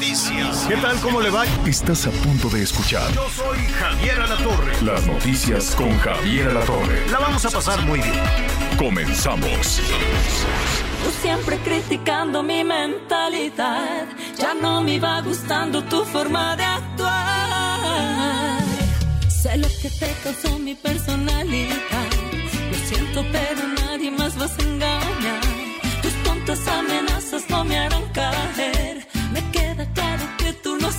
noticias. ¿Qué tal? ¿Cómo le va? Estás a punto de escuchar Yo soy Javier Alatorre. las noticias con Javier Alatorre. La vamos a pasar muy bien. Comenzamos. Tú siempre criticando mi mentalidad. Ya no me va gustando tu forma de actuar. Sé lo que te causó mi personalidad. Lo siento, pero nadie más vas a engañar. Tus tontas amenazas no me harán caer.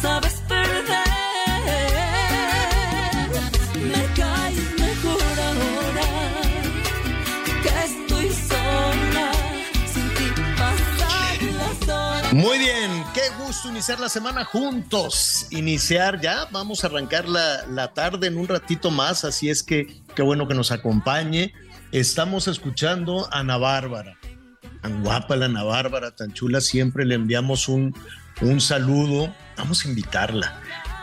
Sabes perder. Me caes mejor ahora que estoy sola. Sin ti pasar las horas. Muy bien, qué gusto iniciar la semana juntos. Iniciar ya, vamos a arrancar la, la tarde en un ratito más, así es que qué bueno que nos acompañe. Estamos escuchando a Ana Bárbara. Tan guapa la Ana Bárbara, tan chula, siempre le enviamos un, un saludo. Vamos a invitarla,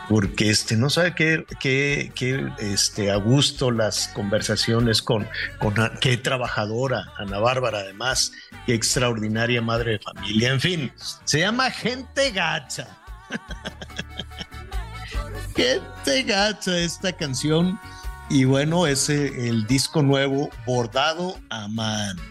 porque este, no sabe qué, qué, qué, este, a gusto las conversaciones con, con qué trabajadora, Ana Bárbara, además, qué extraordinaria madre de familia. En fin, se llama Gente Gacha. Gente Gacha esta canción. Y bueno, es eh, el disco nuevo bordado a mano.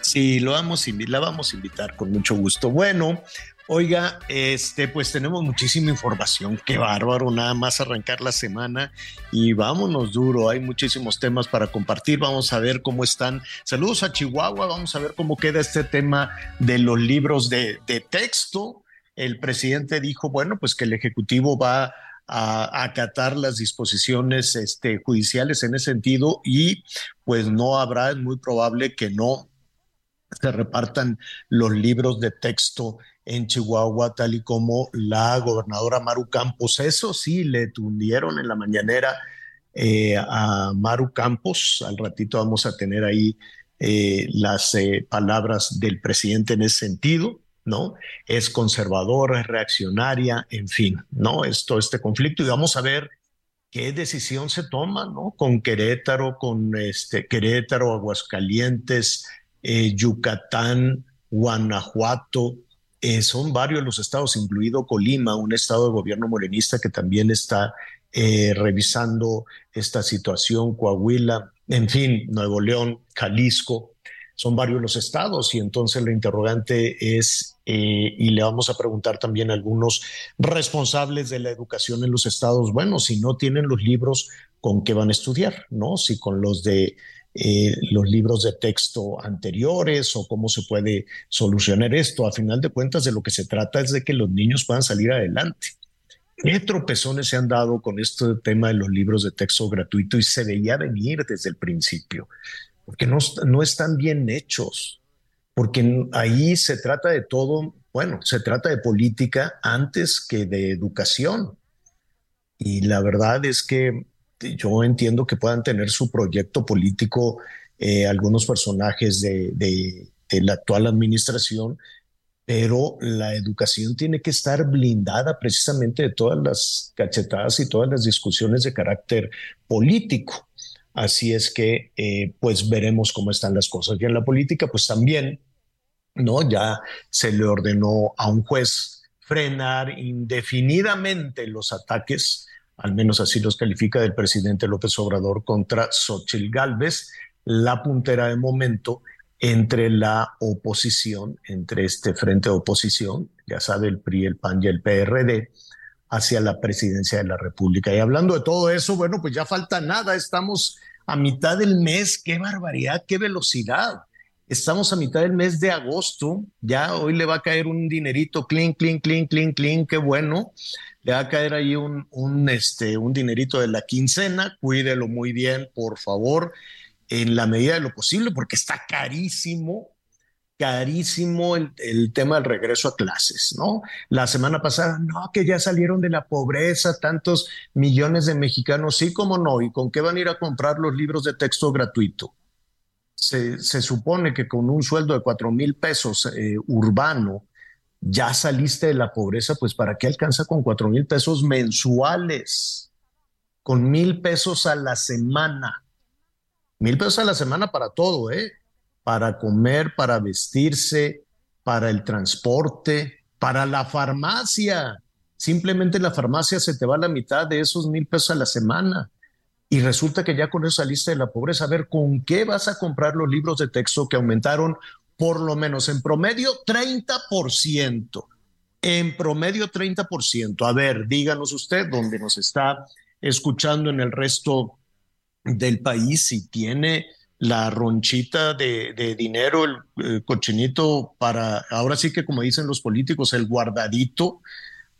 Sí, lo vamos, la vamos a invitar con mucho gusto. Bueno, oiga, este, pues tenemos muchísima información. Qué bárbaro, nada más arrancar la semana y vámonos duro. Hay muchísimos temas para compartir. Vamos a ver cómo están. Saludos a Chihuahua. Vamos a ver cómo queda este tema de los libros de, de texto. El presidente dijo, bueno, pues que el Ejecutivo va a acatar las disposiciones este, judiciales en ese sentido y pues no habrá, es muy probable que no se repartan los libros de texto en Chihuahua, tal y como la gobernadora Maru Campos. Eso sí, le tundieron en la mañanera eh, a Maru Campos. Al ratito vamos a tener ahí eh, las eh, palabras del presidente en ese sentido. ¿no? Es conservadora, es reaccionaria, en fin, ¿no? Es todo este conflicto y vamos a ver qué decisión se toma, ¿no? Con Querétaro, con este Querétaro, Aguascalientes, Yucatán, Guanajuato, eh, son varios los estados, incluido Colima, un estado de gobierno morenista que también está eh, revisando esta situación, Coahuila, en fin, Nuevo León, Jalisco, son varios los estados y entonces la interrogante es, eh, y le vamos a preguntar también a algunos responsables de la educación en los estados, bueno, si no tienen los libros, ¿con qué van a estudiar? ¿No? Si con los de eh, los libros de texto anteriores o cómo se puede solucionar esto. A final de cuentas, de lo que se trata es de que los niños puedan salir adelante. ¿Qué tropezones se han dado con este tema de los libros de texto gratuito y se veía venir desde el principio? Porque no, no están bien hechos, porque ahí se trata de todo, bueno, se trata de política antes que de educación. Y la verdad es que yo entiendo que puedan tener su proyecto político eh, algunos personajes de, de, la actual administración, pero la educación tiene que estar blindada precisamente de todas las cachetadas y todas las discusiones de carácter político. Así es que, eh, pues veremos cómo están las cosas. Y en la política, pues también, ¿no? Ya se le ordenó a un juez frenar indefinidamente los ataques, al menos así los califica del presidente López Obrador contra Xochitl Gálvez, la puntera de momento entre la oposición, entre este frente de oposición, ya sabe, el PRI, el PAN y el PRD, hacia la presidencia de la República. Y hablando de todo eso, bueno, pues ya falta nada, estamos a mitad del mes, qué barbaridad, qué velocidad. Estamos a mitad del mes de agosto, ya hoy le va a caer un dinerito, clean, clean, clean, clean, clean, qué bueno. Le va a caer ahí un, un, este, un dinerito de la quincena, cuídelo muy bien, por favor, en la medida de lo posible, porque está carísimo carísimo el, el, tema del regreso a clases, ¿no? La semana pasada, no, que ya salieron de la pobreza tantos millones de mexicanos, sí, como no, ¿y con qué van a ir a comprar los libros de texto gratuito? Se, se supone que con un sueldo de cuatro mil pesos eh, urbano, ya saliste de la pobreza, pues ¿para qué alcanza con cuatro mil pesos mensuales? Con mil pesos a la semana. Mil pesos a la semana para todo, ¿eh? para comer, para vestirse, para el transporte, para la farmacia. Simplemente la farmacia se te va la mitad de esos mil pesos a la semana. Y resulta que ya con eso saliste de la pobreza. A ver, ¿con qué vas a comprar los libros de texto que aumentaron por lo menos en promedio 30%? En promedio 30%. A ver, díganos usted, dónde nos está escuchando en el resto del país, si tiene la ronchita de, dinero, el, cochinito para, ahora sí que como dicen los políticos, el guardadito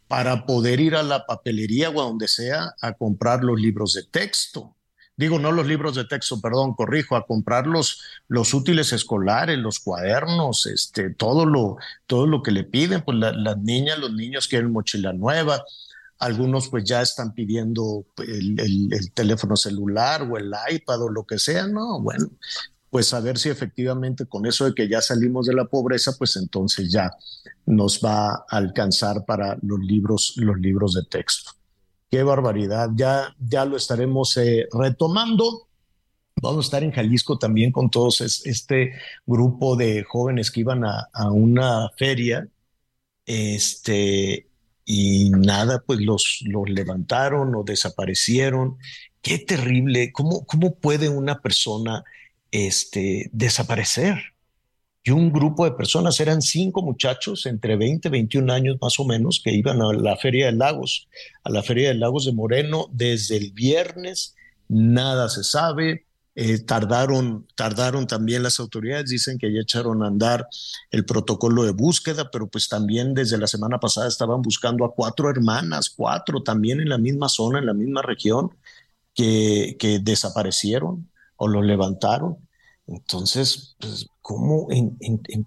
para poder ir a la papelería o a donde sea a comprar los libros de texto. Digo, no los libros de texto, perdón, corrijo, a comprar los, los útiles escolares, los cuadernos, este, todo lo, todo lo que le piden, pues las niñas, los niños quieren mochila nueva, algunos pues ya están pidiendo el, teléfono celular o el iPad o lo que sea, no, bueno, pues a ver si efectivamente con eso de que ya salimos de la pobreza, pues entonces ya nos va a alcanzar para los libros, los libros de texto. Qué barbaridad, ya, ya lo estaremos eh, retomando. Vamos a estar en Jalisco también con todos este grupo de jóvenes que iban a, a una feria este, y nada, pues los, los levantaron o desaparecieron. Qué terrible, ¿cómo, cómo puede una persona este, desaparecer? Y un grupo de personas, eran cinco muchachos entre 20 y 21 años más o menos, que iban a la Feria de Lagos, a la Feria de Lagos de Moreno desde el viernes, nada se sabe, eh, tardaron, tardaron también las autoridades, dicen que ya echaron a andar el protocolo de búsqueda, pero pues también desde la semana pasada estaban buscando a cuatro hermanas, cuatro también en la misma zona, en la misma región, que, que desaparecieron o lo levantaron. Entonces, pues, ¿cómo en, en,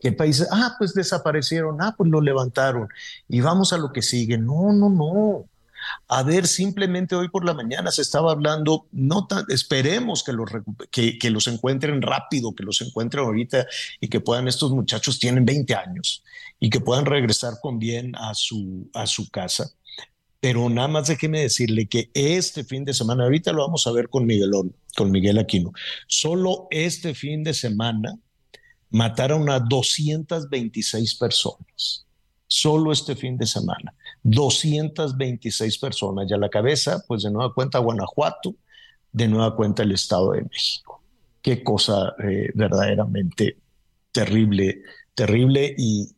qué países? Ah, pues desaparecieron, ah, pues lo levantaron y vamos a lo que sigue. No, no, no. A ver, simplemente hoy por la mañana se estaba hablando, no esperemos que los, que, que los encuentren rápido, que los encuentren ahorita y que puedan, estos muchachos tienen 20 años y que puedan regresar con bien a su, a su casa. Pero nada más déjeme decirle que este fin de semana, ahorita lo vamos a ver con Miguel, con Miguel Aquino, solo este fin de semana mataron a 226 personas solo este fin de semana. 226 personas y a la cabeza, pues de nueva cuenta Guanajuato, de nueva cuenta el Estado de México. Qué cosa eh, verdaderamente terrible, terrible y,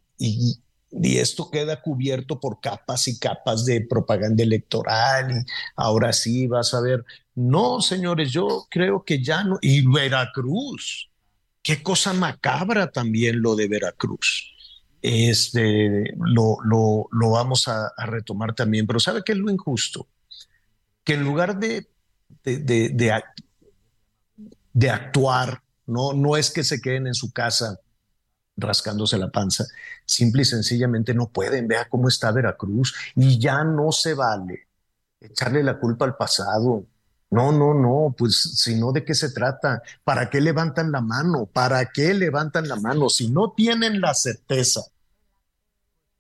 y, esto queda cubierto por capas y capas de propaganda electoral y ahora sí vas a ver. No, señores, yo creo que ya no. Y Veracruz, qué cosa macabra también lo de Veracruz este, lo, lo, lo vamos a, retomar también. Pero ¿sabe qué es lo injusto? Que en lugar de, de, de, de, actuar, ¿no? no es que se queden en su casa rascándose la panza, simple y sencillamente no pueden. Vea cómo está Veracruz y ya no se vale echarle la culpa al pasado. No, no, no, pues si no, ¿de qué se trata? ¿Para qué levantan la mano? ¿Para qué levantan la mano? Si no tienen la certeza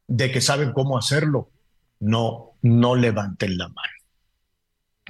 de que saben cómo hacerlo, no, no levanten la mano.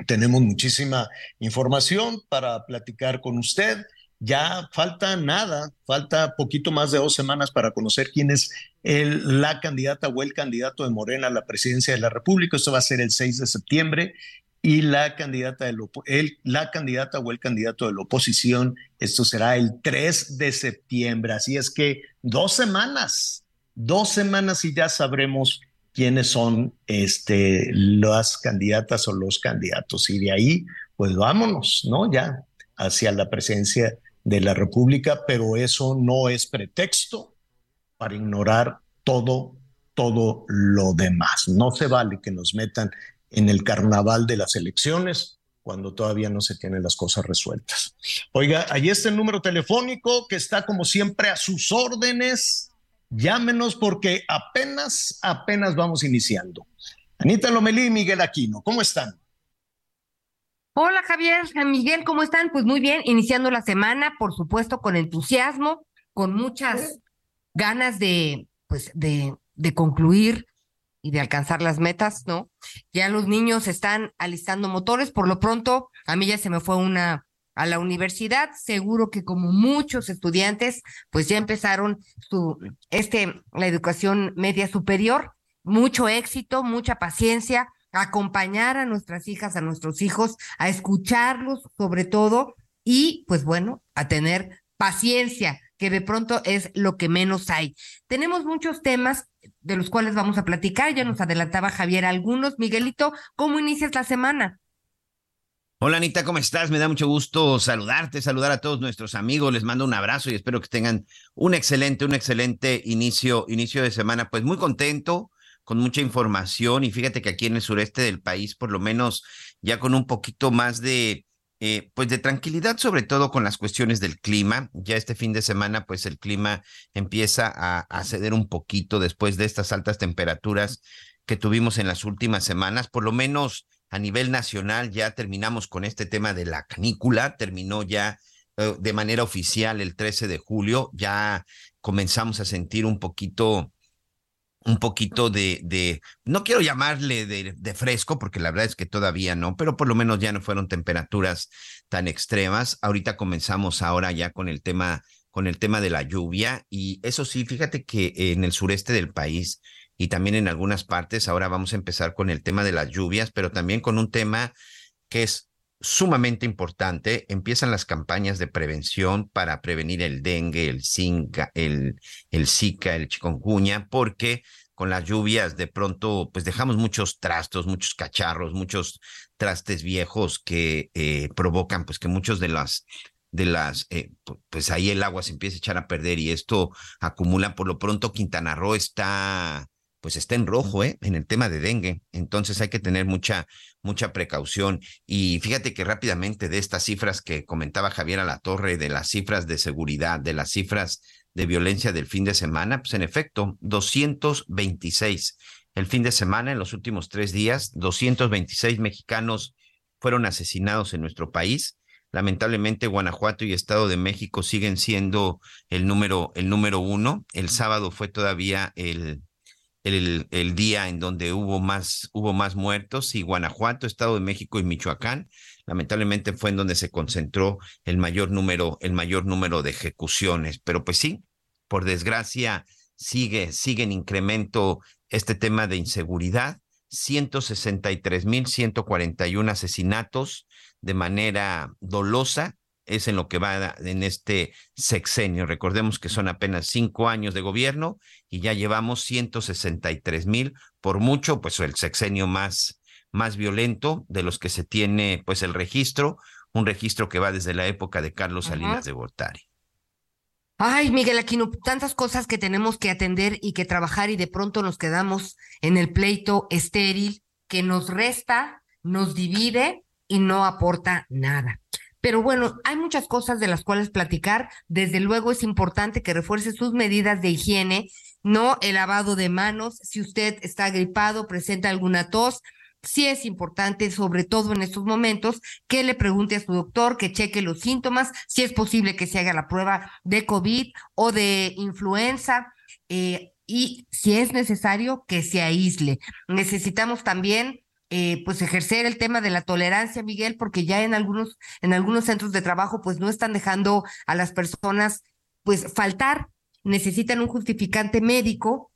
Tenemos muchísima información para platicar con usted. Ya falta nada, falta poquito más de dos semanas para conocer quién es la candidata o el candidato de Morena a la presidencia de la República. Esto va a ser el 6 de septiembre y la candidata, el, la candidata o el candidato de la oposición, esto será el 3 de septiembre. Así es que dos semanas, dos semanas y ya sabremos quiénes son este, las candidatas o los candidatos. Y de ahí, pues vámonos, ¿no? Ya hacia la presencia de la República, pero eso no es pretexto para ignorar todo, todo lo demás. No se vale que nos metan en el carnaval de las elecciones cuando todavía no se tienen las cosas resueltas. Oiga, ahí está el número telefónico que está como siempre a sus órdenes. Llámenos porque apenas, apenas vamos iniciando. Anita Lomelí y Miguel Aquino, ¿cómo están? Hola Javier, Miguel, ¿cómo están? Pues muy bien, iniciando la semana, por supuesto, con entusiasmo, con muchas ganas de, pues, de, de concluir y de alcanzar las metas, ¿no? Ya los niños están alistando motores, por lo pronto, a mí ya se me fue una a la universidad, seguro que como muchos estudiantes, pues ya empezaron su, este, la educación media superior, mucho éxito, mucha paciencia, acompañar a nuestras hijas, a nuestros hijos, a escucharlos sobre todo y pues bueno, a tener paciencia, que de pronto es lo que menos hay. Tenemos muchos temas de los cuales vamos a platicar, ya nos adelantaba Javier algunos. Miguelito, ¿cómo inicias la semana? Hola Anita, ¿cómo estás? Me da mucho gusto saludarte, saludar a todos nuestros amigos, les mando un abrazo y espero que tengan un excelente, un excelente inicio, inicio de semana. Pues muy contento, con mucha información y fíjate que aquí en el sureste del país, por lo menos ya con un poquito más de, eh, pues de tranquilidad, sobre todo con las cuestiones del clima. Ya este fin de semana, pues el clima empieza a, ceder un poquito después de estas altas temperaturas que tuvimos en las últimas semanas, por lo menos a nivel nacional ya terminamos con este tema de la canícula, terminó ya eh, de manera oficial el 13 de julio, ya comenzamos a sentir un poquito un poquito de, de no quiero llamarle de, de, fresco, porque la verdad es que todavía no, pero por lo menos ya no fueron temperaturas tan extremas. Ahorita comenzamos ahora ya con el tema, con el tema de la lluvia. Y eso sí, fíjate que en el sureste del país y también en algunas partes, ahora vamos a empezar con el tema de las lluvias, pero también con un tema que es sumamente importante. Empiezan las campañas de prevención para prevenir el dengue, el Zika, el, el Zika, el chikungunya, porque con las lluvias de pronto pues dejamos muchos trastos, muchos cacharros, muchos trastes viejos que eh, provocan pues que muchos de las de las, eh, pues ahí el agua se empieza a echar a perder y esto acumula. Por lo pronto Quintana Roo está pues está en rojo, ¿eh? En el tema de dengue. Entonces hay que tener mucha, mucha precaución. Y fíjate que rápidamente de estas cifras que comentaba Javier a la Torre, de las cifras de seguridad, de las cifras de violencia del fin de semana, pues en efecto, 226. El fin de semana, en los últimos tres días, 226 mexicanos fueron asesinados en nuestro país. Lamentablemente, Guanajuato y Estado de México siguen siendo el número, el número uno. El sábado fue todavía el, el, el, día en donde hubo más, hubo más muertos y Guanajuato, Estado de México y Michoacán, lamentablemente fue en donde se concentró el mayor número, el mayor número de ejecuciones. Pero pues sí, por desgracia, sigue, sigue en incremento este tema de inseguridad. 163.141 asesinatos de manera dolosa, es en lo que va en este sexenio. Recordemos que son apenas cinco años de gobierno y ya llevamos 163 mil, por mucho, pues el sexenio más, más violento de los que se tiene, pues el registro, un registro que va desde la época de Carlos Salinas de Gortari. Ay, Miguel Aquino, tantas cosas que tenemos que atender y que trabajar y de pronto nos quedamos en el pleito estéril que nos resta, nos divide y no aporta nada. Pero bueno, hay muchas cosas de las cuales platicar. Desde luego es importante que refuerce sus medidas de higiene, no el lavado de manos. Si usted está gripado, presenta alguna tos, sí es importante, sobre todo en estos momentos, que le pregunte a su doctor, que cheque los síntomas, si es posible que se haga la prueba de COVID o de influenza. Eh, y si es necesario que se aísle. Necesitamos también eh, pues ejercer el tema de la tolerancia, Miguel, porque ya en algunos, en algunos centros de trabajo, pues no están dejando a las personas, pues faltar, necesitan un justificante médico,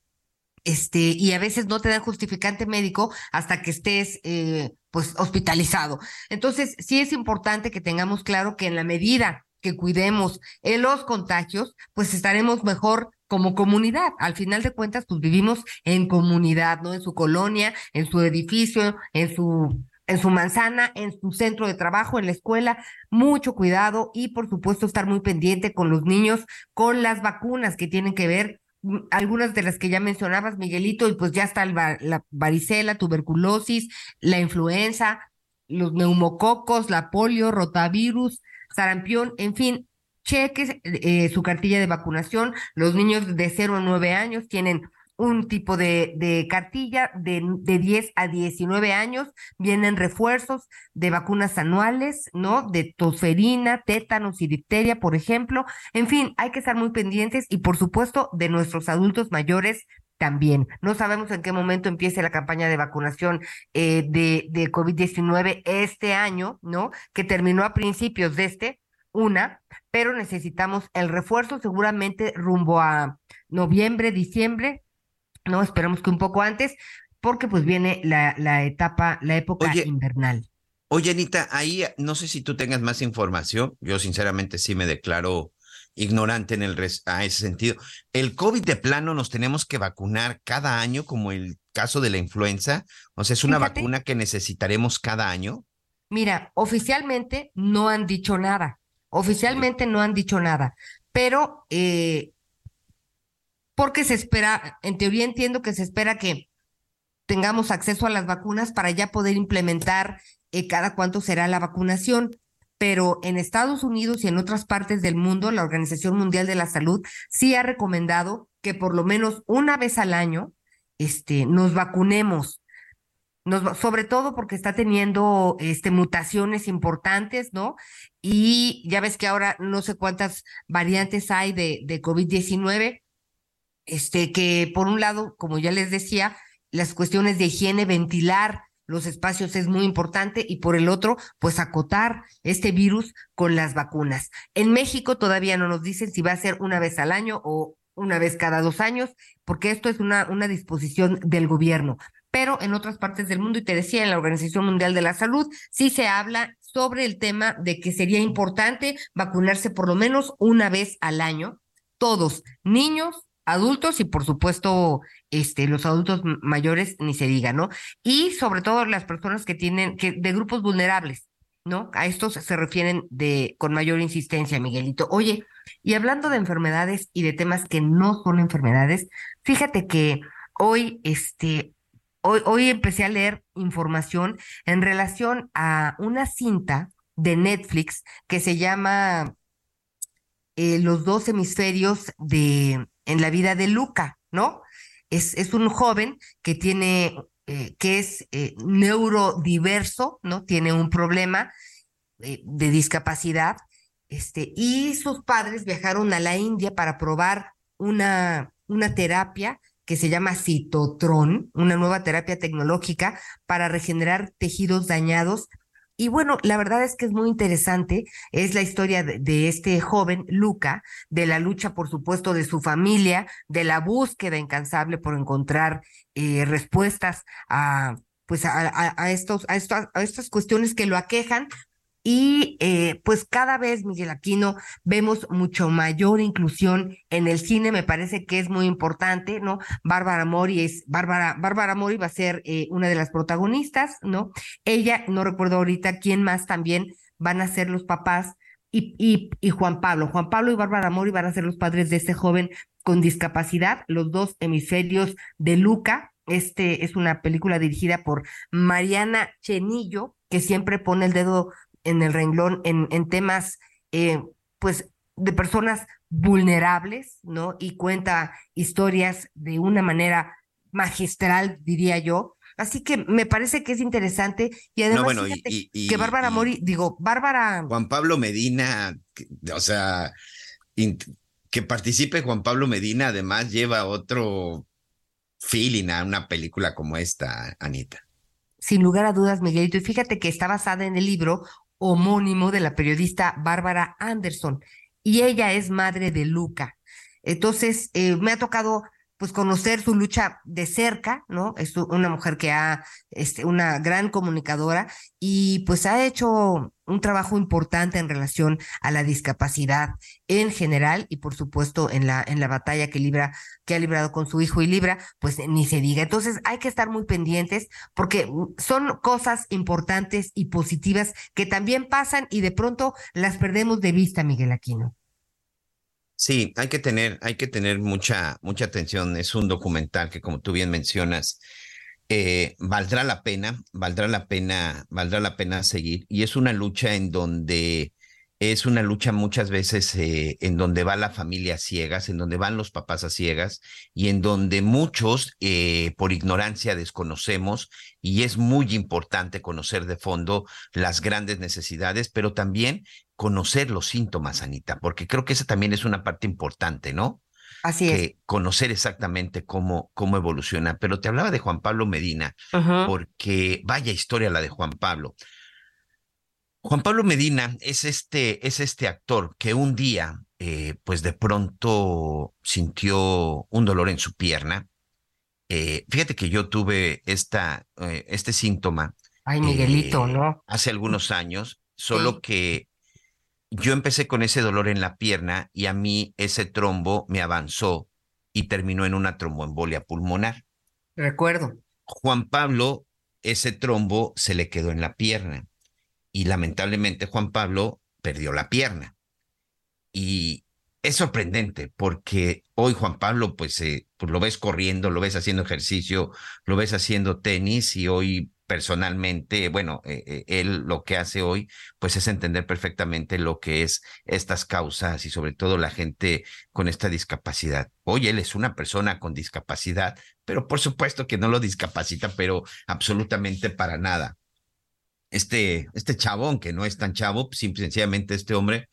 este, y a veces no te dan justificante médico hasta que estés, eh, pues, hospitalizado. Entonces, sí es importante que tengamos claro que en la medida que cuidemos en los contagios, pues estaremos mejor como comunidad. Al final de cuentas, pues vivimos en comunidad, ¿no? En su colonia, en su edificio, en su en su manzana, en su centro de trabajo, en la escuela, mucho cuidado y por supuesto estar muy pendiente con los niños, con las vacunas que tienen que ver, mm, algunas de las que ya mencionabas, Miguelito, y pues ya está la varicela, tuberculosis, la influenza, los neumococos, la polio, rotavirus, sarampión, en fin, cheques eh, su cartilla de vacunación. Los niños de 0 a 9 años tienen un tipo de, de cartilla de, de 10 a 19 años, vienen refuerzos de vacunas anuales, ¿no? De tosferina, tétanos y difteria, por ejemplo. En fin, hay que estar muy pendientes y, por supuesto, de nuestros adultos mayores también. No sabemos en qué momento empiece la campaña de vacunación eh, de, de COVID-19 este año, ¿no? Que terminó a principios de este, una, pero necesitamos el refuerzo seguramente rumbo a noviembre, diciembre, no, esperamos que un poco antes, porque pues viene la, la etapa, la época invernal. Oye, Anita, ahí no sé si tú tengas más información. Yo sinceramente sí me declaro ignorante en el a ese sentido. ¿El COVID de plano nos tenemos que vacunar cada año como el caso de la influenza? O sea, ¿es una vacuna que necesitaremos cada año? Mira, oficialmente no han dicho nada. Oficialmente no han dicho nada. Pero eh, porque se espera, en teoría entiendo que se espera que tengamos acceso a las vacunas para ya poder implementar eh, cada cuánto será la vacunación. Pero en Estados Unidos y en otras partes del mundo, la Organización Mundial de la Salud sí ha recomendado que por lo menos una vez al año este, nos vacunemos. Nos, sobre todo porque está teniendo este, mutaciones importantes, ¿no? Y ya ves que ahora no sé cuántas variantes hay de, de COVID-19 este, que por un lado, como ya les decía, las cuestiones de higiene, ventilar los espacios es muy importante y por el otro, pues acotar este virus con las vacunas. En México todavía no nos dicen si va a ser una vez al año o una vez cada dos años, porque esto es una, una disposición del gobierno. Pero en otras partes del mundo, y te decía, en la Organización Mundial de la Salud, sí se habla sobre el tema de que sería importante vacunarse por lo menos una vez al año, todos, niños, adultos y por supuesto este los adultos mayores ni se diga, ¿no? Y sobre todo las personas que tienen que de grupos vulnerables, ¿no? A estos se refieren de con mayor insistencia, Miguelito. Oye, y hablando de enfermedades y de temas que no son enfermedades, fíjate que hoy este hoy empecé a leer información en relación a una cinta de Netflix que se llama eh, Los dos hemisferios de en la vida de Luca, ¿no? Es, es un joven que tiene, eh, que es eh, neurodiverso, ¿no? Tiene un problema de discapacidad, este, y sus padres viajaron a la India para probar una, una terapia que se llama citotron, una nueva terapia tecnológica para regenerar tejidos dañados. Y bueno, la verdad es que es muy interesante, es la historia de, este joven, Luca, de la lucha, por supuesto, de su familia, de la búsqueda incansable por encontrar eh, respuestas a, pues a, a, estos, a, a estas cuestiones que lo aquejan, y eh, pues cada vez, Miguel Aquino, vemos mucho mayor inclusión en el cine, me parece que es muy importante, ¿no? Bárbara Mori es, Bárbara, Bárbara Mori va a ser eh, una de las protagonistas, ¿no? Ella, no recuerdo ahorita quién más también van a ser los papás y, y, y Juan Pablo. Juan Pablo y Bárbara Mori van a ser los padres de este joven con discapacidad, los dos hemisferios de Luca. Este es una película dirigida por Mariana Chenillo, que siempre pone el dedo en el renglón en, en temas, eh, pues, de personas vulnerables, ¿no? Y cuenta historias de una manera magistral, diría yo. Así que me parece que es interesante y además que Bárbara Mori, digo, Bárbara. Juan Pablo Medina, o sea, que participe Juan Pablo Medina, además lleva otro feeling a una película como esta, Anita. Sin lugar a dudas, Miguelito. Y fíjate que está basada en el libro homónimo de la periodista Bárbara Anderson y ella es madre de Luca. Entonces, eh, me ha tocado pues conocer su lucha de cerca, ¿no? Es una mujer que ha, este, una gran comunicadora y pues ha hecho un trabajo importante en relación a la discapacidad en general y por supuesto en la, en la batalla que libra, que ha librado con su hijo y libra, pues ni se diga. Entonces hay que estar muy pendientes porque son cosas importantes y positivas que también pasan y de pronto las perdemos de vista, Miguel Aquino. Sí, hay que tener, hay que tener mucha, mucha atención. Es un documental que, como tú bien mencionas, eh, valdrá la pena, valdrá la pena, valdrá la pena seguir. Y es una lucha en donde es una lucha muchas veces eh, en donde va la familia a ciegas, en donde van los papás a ciegas y en donde muchos eh, por ignorancia desconocemos y es muy importante conocer de fondo las grandes necesidades, pero también conocer los síntomas, Anita, porque creo que esa también es una parte importante, ¿no? Así que es. conocer exactamente cómo, cómo evoluciona. Pero te hablaba de Juan Pablo Medina, porque vaya historia la de Juan Pablo. Juan Pablo Medina es este, es este actor que un día, eh, pues de pronto sintió un dolor en su pierna. Eh, fíjate que yo tuve esta, eh, este síntoma Ay, Miguelito, ¿no? hace algunos años, solo Sí. que yo empecé con ese dolor en la pierna y a mí ese trombo me avanzó y terminó en una tromboembolia pulmonar. Recuerdo. Juan Pablo, ese trombo se le quedó en la pierna y lamentablemente Juan Pablo perdió la pierna. Y es sorprendente porque hoy Juan Pablo, pues, eh, pues lo ves corriendo, lo ves haciendo ejercicio, lo ves haciendo tenis y hoy personalmente, bueno, eh, eh, él lo que hace hoy, pues es entender perfectamente lo que es estas causas y sobre todo la gente con esta discapacidad. Hoy él es una persona con discapacidad, pero por supuesto que no lo discapacita, pero absolutamente para nada. Este, este chabón, que no es tan chavo, sencillamente este hombre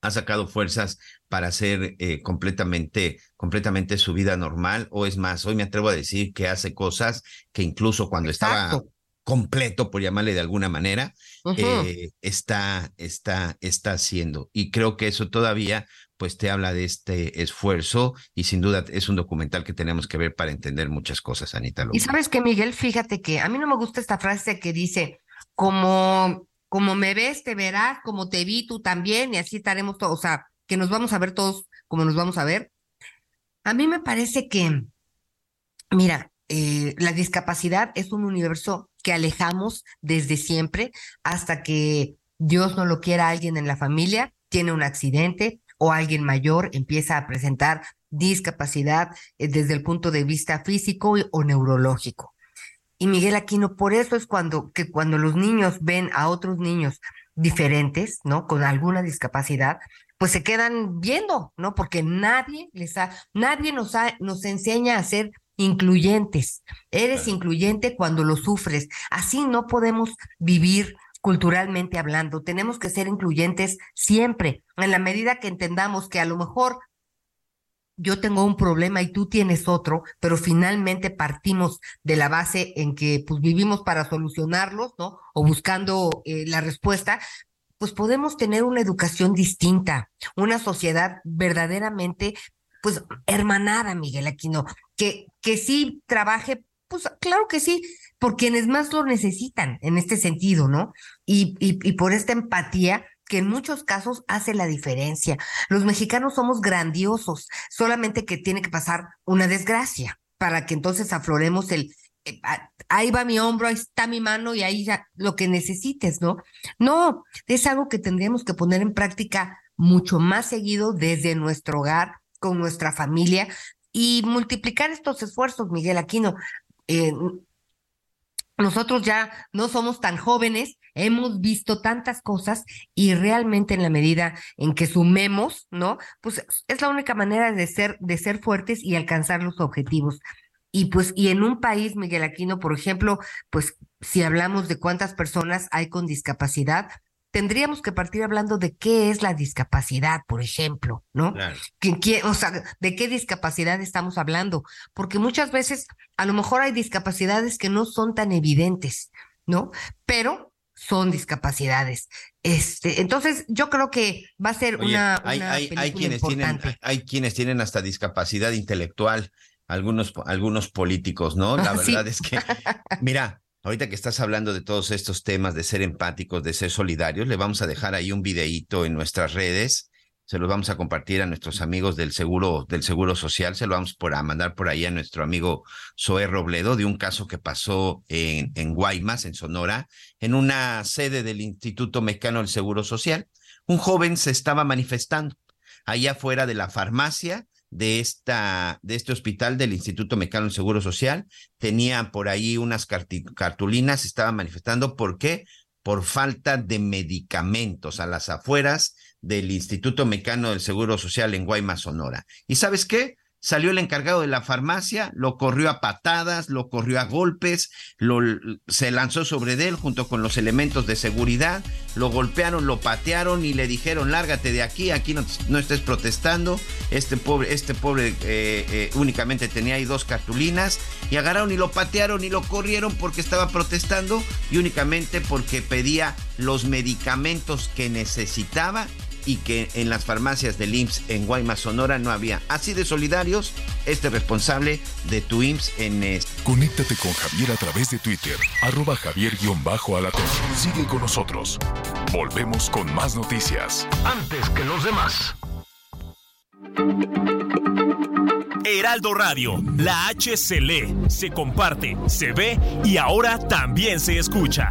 ha sacado fuerzas para hacer eh, completamente, completamente su vida normal, o es más, hoy me atrevo a decir que hace cosas que incluso cuando estaba completo, por llamarle de alguna manera, eh, está, está, está haciendo. Y creo que eso todavía, pues te habla de este esfuerzo y sin duda es un documental que tenemos que ver para entender muchas cosas, Anita. Y López. sabes que, Miguel, fíjate que a mí no me gusta esta frase que dice, como, como me ves, te verás, como te vi, tú también, y así estaremos todos, o sea, que nos vamos a ver todos como nos vamos a ver. A mí me parece que, mira, eh, la discapacidad es un universo que alejamos desde siempre hasta que Dios no lo quiera alguien en la familia, tiene un accidente o alguien mayor empieza a presentar discapacidad eh, desde el punto de vista físico o neurológico. Y Miguel Aquino, por eso es cuando, que cuando los niños ven a otros niños diferentes, ¿no? Con alguna discapacidad, pues se quedan viendo, ¿no? Porque nadie les ha, nadie nos ha, nos enseña a ser incluyentes. Eres Claro. incluyente cuando lo sufres. Así no podemos vivir culturalmente hablando. Tenemos que ser incluyentes siempre, en la medida que entendamos que a lo mejor yo tengo un problema y tú tienes otro, pero finalmente partimos de la base en que pues vivimos para solucionarlos, ¿no? O buscando eh, la respuesta, pues podemos tener una educación distinta, una sociedad verdaderamente, pues hermanada, Miguel Aquino, que, que sí trabaje, pues claro que sí, por quienes más lo necesitan en este sentido, ¿no? Y, y, y por esta empatía que en muchos casos hace la diferencia. Los mexicanos somos grandiosos, solamente que tiene que pasar una desgracia para que entonces afloremos el, eh, ah, ahí va mi hombro, ahí está mi mano y ahí ya lo que necesites, ¿no? No, es algo que tendríamos que poner en práctica mucho más seguido desde nuestro hogar, con nuestra familia y multiplicar estos esfuerzos, Miguel Aquino. Eh, nosotros ya no somos tan jóvenes, hemos visto tantas cosas y realmente en la medida en que sumemos, ¿no? Pues es la única manera de ser, de ser fuertes y alcanzar los objetivos. Y pues, y en un país, Miguel Aquino, por ejemplo, pues si hablamos de cuántas personas hay con discapacidad, tendríamos que partir hablando de qué es la discapacidad, por ejemplo, ¿no? Claro. ¿Qué- qué- o sea, ¿de qué discapacidad estamos hablando? Porque muchas veces a lo mejor hay discapacidades que no son tan evidentes, ¿no? Pero son discapacidades. Este, entonces yo creo que va a ser Oye, una, hay, una hay, hay quienes tienen, hay quienes tienen hasta discapacidad intelectual, algunos, algunos políticos, ¿no? La sí. verdad es que, mira, ahorita que estás hablando de todos estos temas de ser empáticos, de ser solidarios, le vamos a dejar ahí un videíto en nuestras redes. Se los vamos a compartir a nuestros amigos del seguro, del seguro social. Se lo vamos por, a mandar por ahí a nuestro amigo Zoé Robledo de un caso que pasó en, en Guaymas, en Sonora, en una sede del Instituto Mexicano del Seguro Social. Un joven se estaba manifestando allá afuera de la farmacia de, esta, de este hospital del Instituto Mexicano del Seguro Social. Tenía por ahí unas cartulinas, estaba manifestando. ¿Por qué? Por falta de medicamentos a las afueras del Instituto Mexicano del Seguro Social en Guaymas, Sonora. ¿Y sabes qué? Salió el encargado de la farmacia, lo corrió a patadas, lo corrió a golpes, se lanzó sobre él junto con los elementos de seguridad, lo golpearon, lo patearon y le dijeron, lárgate de aquí, aquí no, no estés protestando. Este pobre, este pobre eh, eh, únicamente tenía ahí dos cartulinas y agarraron y lo patearon y lo corrieron porque estaba protestando y únicamente porque pedía los medicamentos que necesitaba y que en las farmacias del IMSS en Guaymas, Sonora no había. Así de solidarios, este responsable de tu IMSS en... Este. Conéctate con Javier a través de Twitter, arroba javier-alatón. Sigue con nosotros. Volvemos con más noticias. Antes que los demás. Heraldo Radio, la H se lee, se comparte, se ve y ahora también se escucha.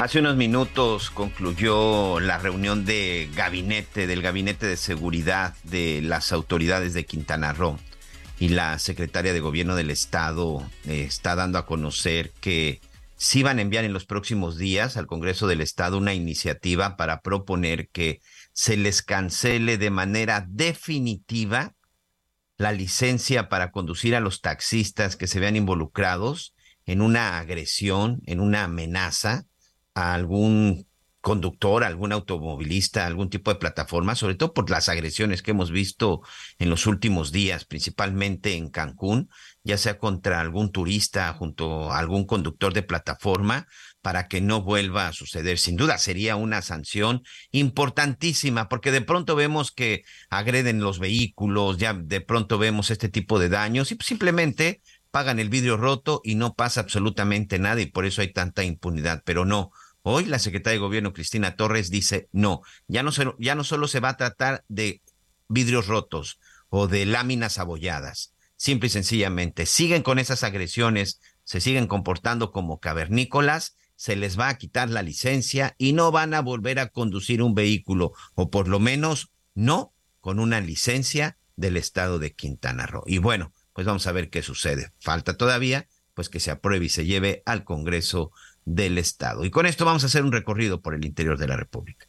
Hace unos minutos concluyó la reunión de gabinete, del gabinete de seguridad de las autoridades de Quintana Roo. Y la secretaria de gobierno del estado eh, está dando a conocer que sí van a enviar en los próximos días al Congreso del Estado una iniciativa para proponer que se les cancele de manera definitiva la licencia para conducir a los taxistas que se vean involucrados en una agresión, en una amenaza a algún conductor, algún automovilista, algún tipo de plataforma, sobre todo por las agresiones que hemos visto en los últimos días, principalmente en Cancún, ya sea contra algún turista junto a algún conductor de plataforma, para que no vuelva a suceder. Sin duda sería una sanción importantísima, porque de pronto vemos que agreden los vehículos, ya de pronto vemos este tipo de daños y simplemente pagan el vidrio roto y no pasa absolutamente nada y por eso hay tanta impunidad, pero no Hoy la secretaria de Gobierno, Cristina Torres, dice, no, ya no, ya no solo se va a tratar de vidrios rotos o de láminas abolladas, simple y sencillamente, siguen con esas agresiones, se siguen comportando como cavernícolas, se les va a quitar la licencia y no van a volver a conducir un vehículo, o por lo menos no con una licencia del estado de Quintana Roo. Y bueno, pues vamos a ver qué sucede. Falta todavía, pues que se apruebe y se lleve al Congreso del Estado. Y con esto vamos a hacer un recorrido por el interior de la República.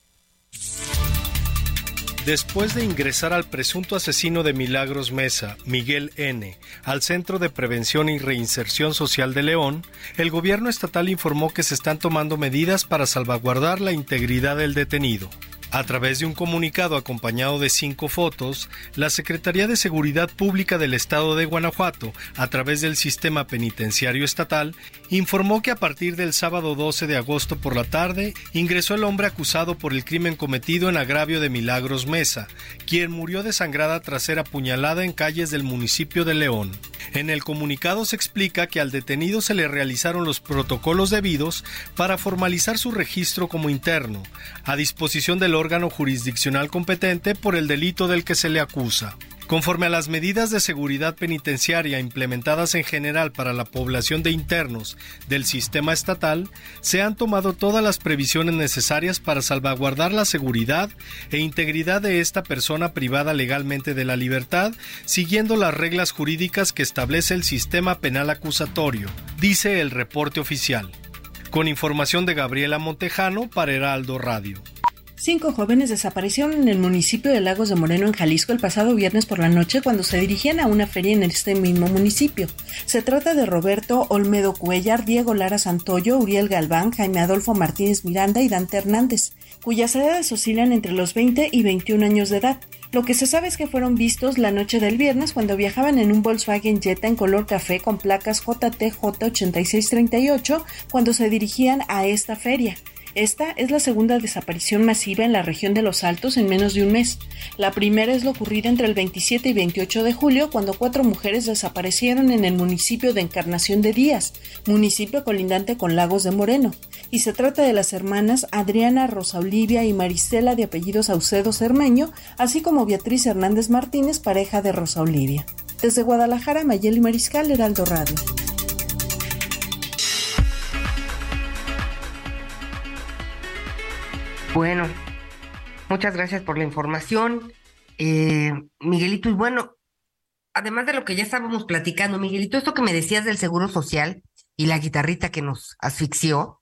Después de ingresar al presunto asesino de Milagros Mesa, Miguel N., al Centro de Prevención y Reinserción Social de León, el gobierno estatal informó que se están tomando medidas para salvaguardar la integridad del detenido. A través de un comunicado acompañado de cinco fotos, la Secretaría de Seguridad Pública del Estado de Guanajuato, a través del Sistema Penitenciario Estatal, informó que a partir del sábado 12 de agosto por la tarde ingresó el hombre acusado por el crimen cometido en agravio de Milagros Mesa, quien murió desangrada tras ser apuñalada en calles del municipio de León. En el comunicado se explica que al detenido se le realizaron los protocolos debidos para formalizar su registro como interno, a disposición del órgano jurisdiccional competente por el delito del que se le acusa. Conforme a las medidas de seguridad penitenciaria implementadas en general para la población de internos del sistema estatal, se han tomado todas las previsiones necesarias para salvaguardar la seguridad e integridad de esta persona privada legalmente de la libertad, siguiendo las reglas jurídicas que establece el sistema penal acusatorio, dice el reporte oficial. Con información de Gabriela Montejano para Heraldo Radio. Cinco jóvenes desaparecieron en el municipio de Lagos de Moreno, en Jalisco, el pasado viernes por la noche cuando se dirigían a una feria en este mismo municipio. Se trata de Roberto Olmedo Cuellar, Diego Lara Santoyo, Uriel Galván, Jaime Adolfo Martínez Miranda y Dante Hernández, cuyas edades oscilan entre los 20 y 21 años de edad. Lo que se sabe es que fueron vistos la noche del viernes cuando viajaban en un Volkswagen Jetta en color café con placas JTJ8638 cuando se dirigían a esta feria. Esta es la segunda desaparición masiva en la región de Los Altos en menos de un mes. La primera es lo ocurrida entre el 27 y 28 de julio, cuando cuatro mujeres desaparecieron en el municipio de Encarnación de Díaz, municipio colindante con Lagos de Moreno. Y se trata de las hermanas Adriana Rosa Olivia y Marisela de apellido Saucedo Cermeño, así como Beatriz Hernández Martínez, pareja de Rosa Olivia. Desde Guadalajara, Mayeli Mariscal, Heraldo Radio. Bueno, muchas gracias por la información, eh, Miguelito. Y bueno, además de lo que ya estábamos platicando, Miguelito, esto que me decías del Seguro Social y la guitarrita que nos asfixió,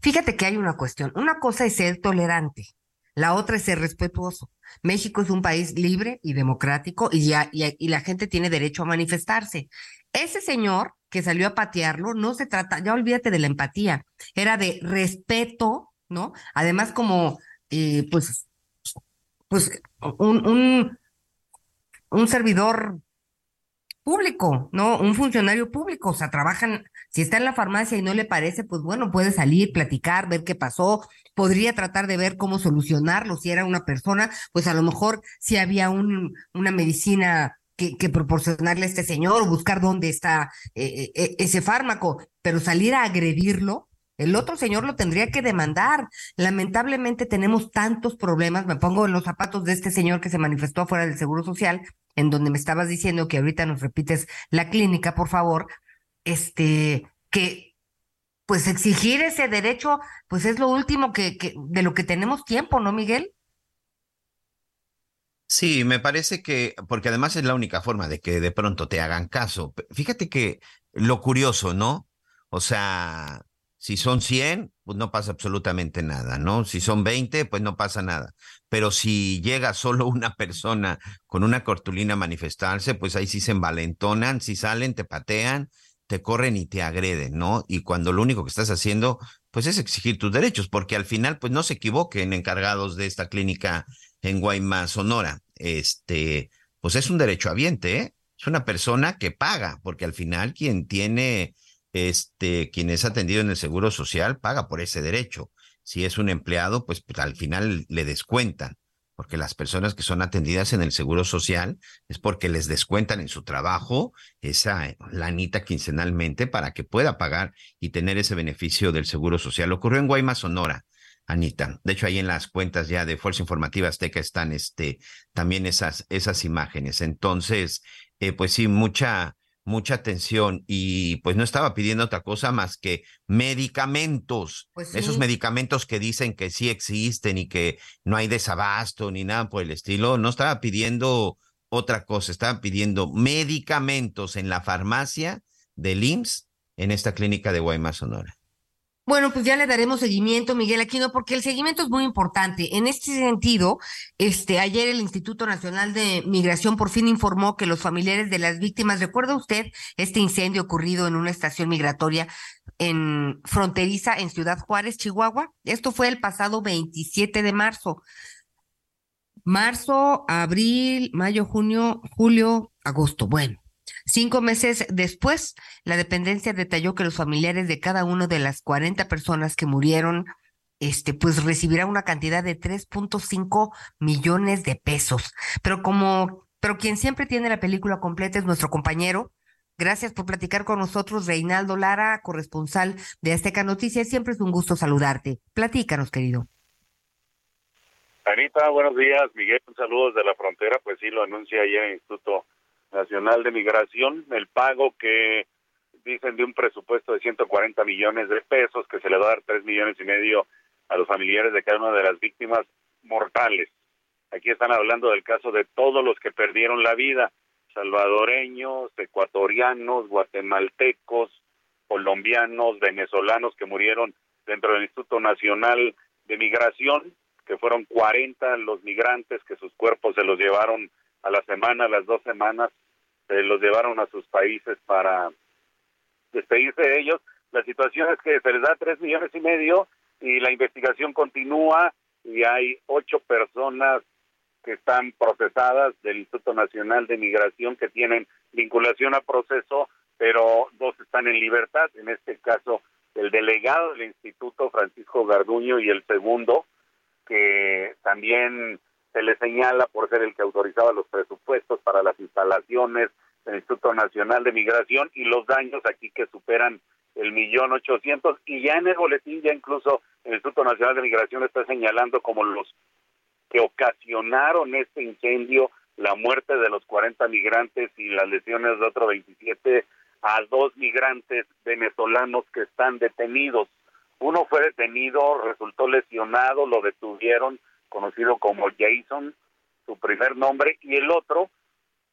fíjate que hay una cuestión. Una cosa es ser tolerante, la otra es ser respetuoso. México es un país libre y democrático y, ya, y la gente tiene derecho a manifestarse. Ese señor que salió a patearlo, no se trata, ya olvídate de la empatía, era de respeto ¿no? Además, como, eh, pues, pues, un, un, servidor público, ¿no? Un funcionario público, o sea, trabajan, si está en la farmacia y no le parece, pues bueno, puede salir, platicar, ver qué pasó, podría tratar de ver cómo solucionarlo, si era una persona, pues a lo mejor si había un, una medicina que, proporcionarle a este señor, buscar dónde está eh, eh, ese fármaco, pero salir a agredirlo, el otro señor lo tendría que demandar. Lamentablemente tenemos tantos problemas. Me pongo en los zapatos de este señor que se manifestó afuera del Seguro Social, en donde me estabas diciendo que ahorita nos repites la clínica, por favor. Este, que pues exigir ese derecho, pues es lo último que, que de lo que tenemos tiempo, ¿no, Miguel? Sí, me parece que, porque además es la única forma de que de pronto te hagan caso. Fíjate que lo curioso, ¿no? O sea, si son 100, pues no pasa absolutamente nada, ¿no? Si son 20, pues no pasa nada. Pero si llega solo una persona con una cortulina a manifestarse, pues ahí sí se envalentonan, si salen, te patean, te corren y te agreden, ¿no? Y cuando lo único que estás haciendo, pues es exigir tus derechos, porque al final, pues no se equivoquen encargados de esta clínica en Guaymas, Sonora. Este, pues es un derecho habiente, ¿eh? Es una persona que paga, porque al final quien tiene este, quien es atendido en el Seguro Social paga por ese derecho. Si es un empleado, pues, pues, al final le descuentan, porque las personas que son atendidas en el Seguro Social es porque les descuentan en su trabajo esa lanita quincenalmente para que pueda pagar y tener ese beneficio del Seguro Social. Ocurrió en Guaymas, Sonora. Anita. De hecho, ahí en las cuentas ya de Fuerza Informativa Azteca están este, también esas, esas imágenes. Entonces, eh, pues sí, mucha, mucha atención y pues no estaba pidiendo otra cosa más que medicamentos, pues esos medicamentos que dicen que sí existen y que no hay desabasto ni nada por el estilo, no estaba pidiendo otra cosa, estaba pidiendo medicamentos en la farmacia del IMSS en esta clínica de Guaymas, Sonora. Bueno, pues ya le daremos seguimiento, Miguel Aquino, porque el seguimiento es muy importante. En este sentido, este, ayer el Instituto Nacional de Migración por fin informó que los familiares de las víctimas, ¿recuerda usted este incendio ocurrido en una estación migratoria en fronteriza en Ciudad Juárez, Chihuahua? Esto fue el pasado 27 de marzo. Marzo, abril, mayo, junio, julio, agosto. Bueno, Cinco meses después, la dependencia detalló que los familiares de cada una de las 40 personas que murieron, este, pues recibirá una cantidad de 3.5 millones de pesos. Pero como, pero quien siempre tiene la película completa es nuestro compañero. Gracias por platicar con nosotros, Reinaldo Lara, corresponsal de Azteca Noticias. Siempre es un gusto saludarte. Platícanos, querido. Anita, buenos días. Miguel, un saludo desde la frontera. Pues sí, lo anuncia ayer el Instituto Nacional de Migración, el pago que dicen de un presupuesto de 140 millones de pesos, que se le va a dar 3 millones y medio a los familiares de cada una de las víctimas mortales. Aquí están hablando del caso de todos los que perdieron la vida, salvadoreños, ecuatorianos, guatemaltecos, colombianos, venezolanos que murieron dentro del Instituto Nacional de Migración, que fueron 40 los migrantes que sus cuerpos se los llevaron a la semana, a las dos semanas, se los llevaron a sus países para despedirse de ellos. La situación es que se les da tres millones y medio y la investigación continúa y hay ocho personas que están procesadas del Instituto Nacional de Migración que tienen vinculación a proceso, pero dos están en libertad, en este caso el delegado del instituto Francisco Garduño y el segundo que también se le señala por ser el que autorizaba los presupuestos para las instalaciones del Instituto Nacional de Migración y los daños aquí que superan el millón ochocientos y ya en el boletín ya incluso el Instituto Nacional de Migración está señalando como los que ocasionaron este incendio, la muerte de los 40 migrantes y las lesiones de otros 27 a dos migrantes venezolanos que están detenidos. Uno fue detenido, resultó lesionado, lo detuvieron, conocido como Jason, su primer nombre, y el otro,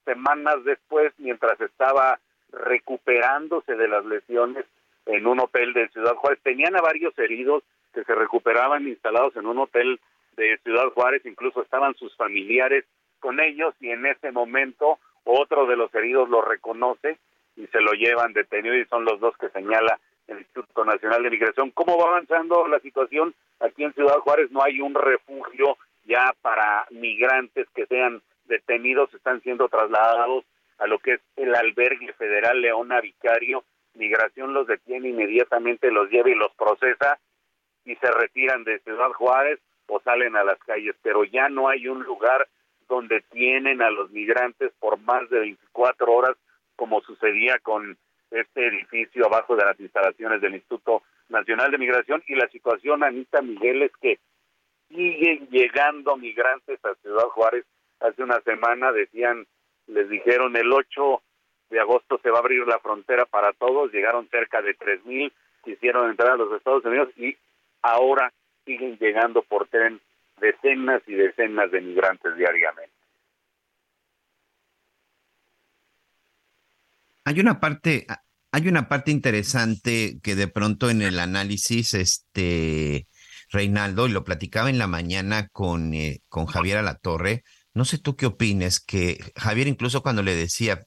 semanas después, mientras estaba recuperándose de las lesiones en un hotel de Ciudad Juárez, tenían a varios heridos que se recuperaban instalados en un hotel de Ciudad Juárez, incluso estaban sus familiares con ellos y en ese momento otro de los heridos lo reconoce y se lo llevan detenido y son los dos que señala el Instituto Nacional de Migración. ¿Cómo va avanzando la situación? Aquí en Ciudad Juárez no hay un refugio ya para migrantes que sean detenidos, están siendo trasladados a lo que es el albergue federal Leona Vicario. Migración los detiene inmediatamente, los lleva y los procesa y se retiran de Ciudad Juárez o salen a las calles, pero ya no hay un lugar donde tienen a los migrantes por más de 24 horas como sucedía con este edificio abajo de las instalaciones del Instituto Nacional de Migración y la situación, Anita Miguel, es que siguen llegando migrantes a Ciudad Juárez. Hace una semana decían, les dijeron el 8 de agosto se va a abrir la frontera para todos, llegaron cerca de 3.000, quisieron entrar a los Estados Unidos y ahora siguen llegando por tren decenas y decenas de migrantes diariamente. Hay una parte, hay una parte interesante que de pronto en el análisis, este Reinaldo, y lo platicaba en la mañana con, eh, con Javier Alatorre, no sé tú qué opines, que Javier incluso cuando le decía,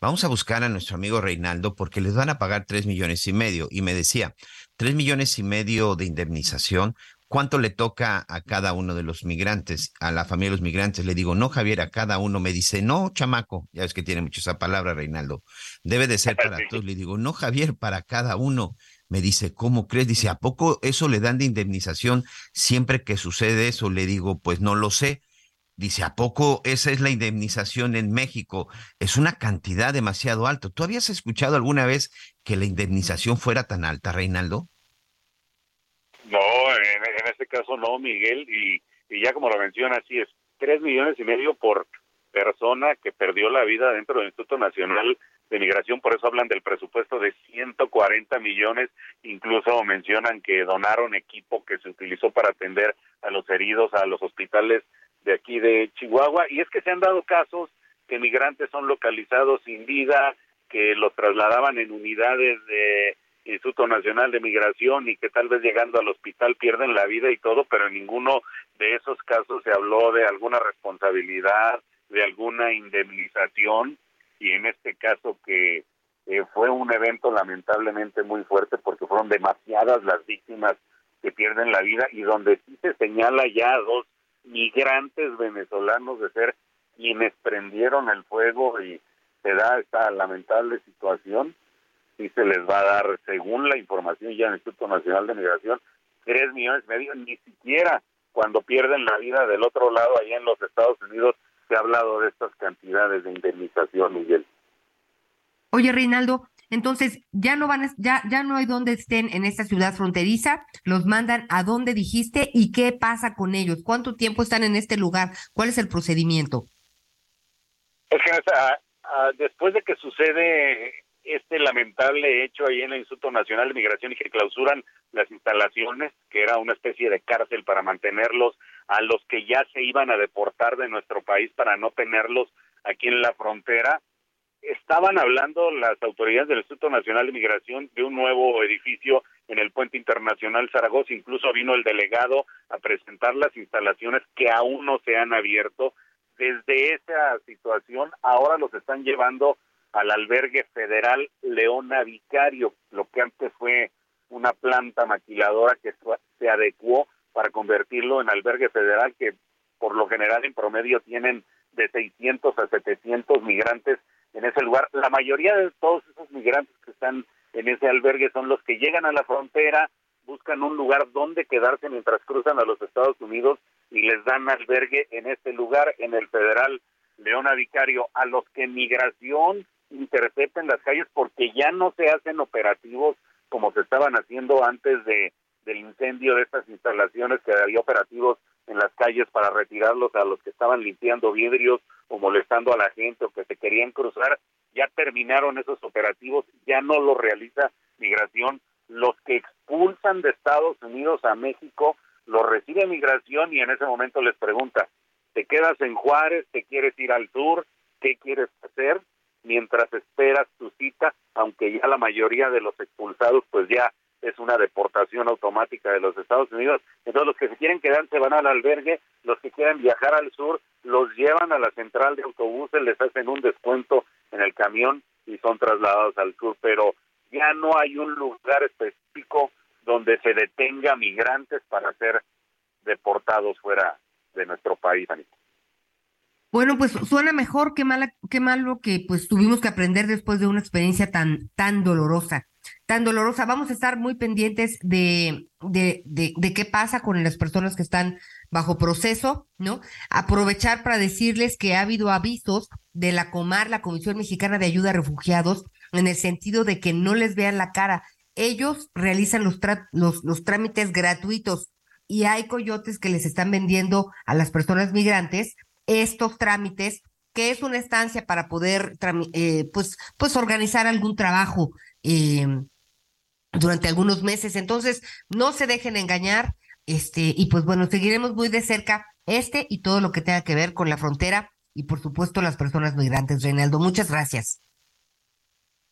vamos a buscar a nuestro amigo Reinaldo porque les van a pagar tres millones y medio, y me decía, tres millones y medio de indemnización, ¿cuánto le toca a cada uno de los migrantes, a la familia de los migrantes? Le digo, no, Javier, a cada uno. Me dice, no, chamaco, ya es que tiene mucho esa palabra, Reinaldo. Debe de ser para todos. Le digo, no, Javier, para cada uno. Me dice, ¿cómo crees? Dice, ¿a poco eso le dan de indemnización siempre que sucede eso? Le digo, pues no lo sé. Dice, ¿a poco esa es la indemnización en México? Es una cantidad demasiado alta. ¿Tú habías escuchado alguna vez que la indemnización fuera tan alta, Reinaldo? Este caso no, Miguel, y, ya como lo menciona, así es, tres millones y medio por persona que perdió la vida dentro del Instituto Nacional de Migración, por eso hablan del presupuesto de 140 millones, incluso mencionan que donaron equipo que se utilizó para atender a los heridos a los hospitales de aquí de Chihuahua, y es que se han dado casos que migrantes son localizados sin vida, que los trasladaban en unidades de Instituto Nacional de Migración y que tal vez llegando al hospital pierden la vida y todo, pero en ninguno de esos casos se habló de alguna responsabilidad, de alguna indemnización. Y en este caso que eh, fue un evento lamentablemente muy fuerte porque fueron demasiadas las víctimas que pierden la vida y donde sí se señala ya a dos migrantes venezolanos de ser quienes prendieron el fuego y se da esta lamentable situación sí se les va a dar, según la información ya del Instituto Nacional de Migración, tres millones y medio, ni siquiera cuando pierden la vida del otro lado, allá en los Estados Unidos, se ha hablado de estas cantidades de indemnización, Miguel. Oye, Reinaldo, entonces ya no van, ya, ya no hay donde estén en esta ciudad fronteriza, los mandan a dónde dijiste y qué pasa con ellos, cuánto tiempo están en este lugar, cuál es el procedimiento. Es que después de que sucede este lamentable hecho ahí en el Instituto Nacional de Migración y que clausuran las instalaciones, que era una especie de cárcel para mantenerlos a los que ya se iban a deportar de nuestro país para no tenerlos aquí en la frontera. Estaban hablando las autoridades del Instituto Nacional de Migración de un nuevo edificio en el puente internacional Zaragoza. Incluso vino el delegado a presentar las instalaciones que aún no se han abierto. Desde esa situación, ahora los están llevando al albergue federal Leona Vicario, lo que antes fue una planta maquiladora que se adecuó para convertirlo en albergue federal que por lo general en promedio tienen de 600 a 700 migrantes en ese lugar. La mayoría de todos esos migrantes que están en ese albergue son los que llegan a la frontera, buscan un lugar donde quedarse mientras cruzan a los Estados Unidos y les dan albergue en este lugar, en el federal Leona Vicario, a los que migración intercepta en las calles porque ya no se hacen operativos como se estaban haciendo antes de del incendio de estas instalaciones que había operativos en las calles para retirarlos a los que estaban limpiando vidrios o molestando a la gente o que se querían cruzar, ya terminaron esos operativos, ya no lo realiza migración. Los que expulsan de Estados Unidos a México lo recibe migración y en ese momento les pregunta, ¿te quedas en Juárez? ¿Te quieres ir al sur? ¿Qué quieres hacer? Mientras esperas tu cita, aunque ya la mayoría de los expulsados pues ya es una deportación automática de los Estados Unidos. Entonces los que se quieren quedar se van al albergue, los que quieren viajar al sur los llevan a la central de autobuses, les hacen un descuento en el camión y son trasladados al sur, pero ya no hay un lugar específico donde se detenga migrantes para ser deportados fuera de nuestro país, Bueno, pues suena mejor que mala, qué malo que pues tuvimos que aprender después de una experiencia tan, tan dolorosa tan dolorosa. Vamos a estar muy pendientes de, de, de, qué pasa con las personas que están bajo proceso, ¿no? Aprovechar para decirles que ha habido avisos de la Comar, la Comisión Mexicana de Ayuda a Refugiados, en el sentido de que no les vean la cara. Ellos realizan los, los, los trámites gratuitos y hay coyotes que les están vendiendo a las personas migrantes estos trámites que es una estancia para poder eh, pues, pues organizar algún trabajo eh, durante algunos meses. Entonces, no se dejen engañar, este, y pues bueno, seguiremos muy de cerca este y todo lo que tenga que ver con la frontera y por supuesto las personas migrantes. Reinaldo, muchas gracias.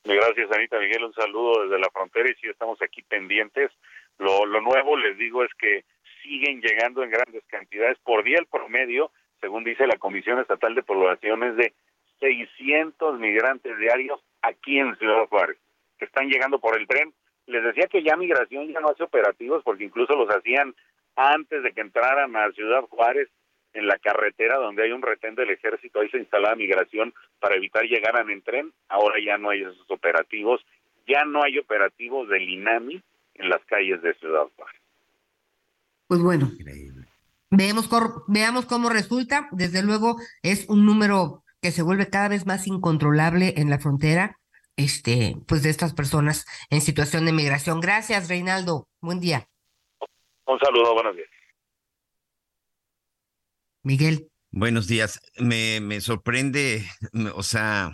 Gracias, Anita Miguel. Un saludo desde la frontera y sí estamos aquí pendientes. Lo, lo nuevo, les digo, es que siguen llegando en grandes cantidades. Por día el promedio, según dice la Comisión Estatal de Poblaciones, de 600 migrantes diarios aquí en Ciudad Juárez están llegando por el tren. Les decía que ya migración ya no hace operativos porque incluso los hacían antes de que entraran a Ciudad Juárez en la carretera donde hay un retén del ejército, ahí se instalaba migración para evitar llegar en tren, ahora ya no hay esos operativos, ya no hay operativos del INAMI en las calles de Ciudad Juárez. Pues bueno, veamos, veamos cómo resulta, desde luego es un número que se vuelve cada vez más incontrolable en la frontera este, pues de estas personas en situación de migración. Gracias, Reinaldo. Buen día. Un saludo, buenos días. Miguel. Buenos días. Me, me sorprende, o sea,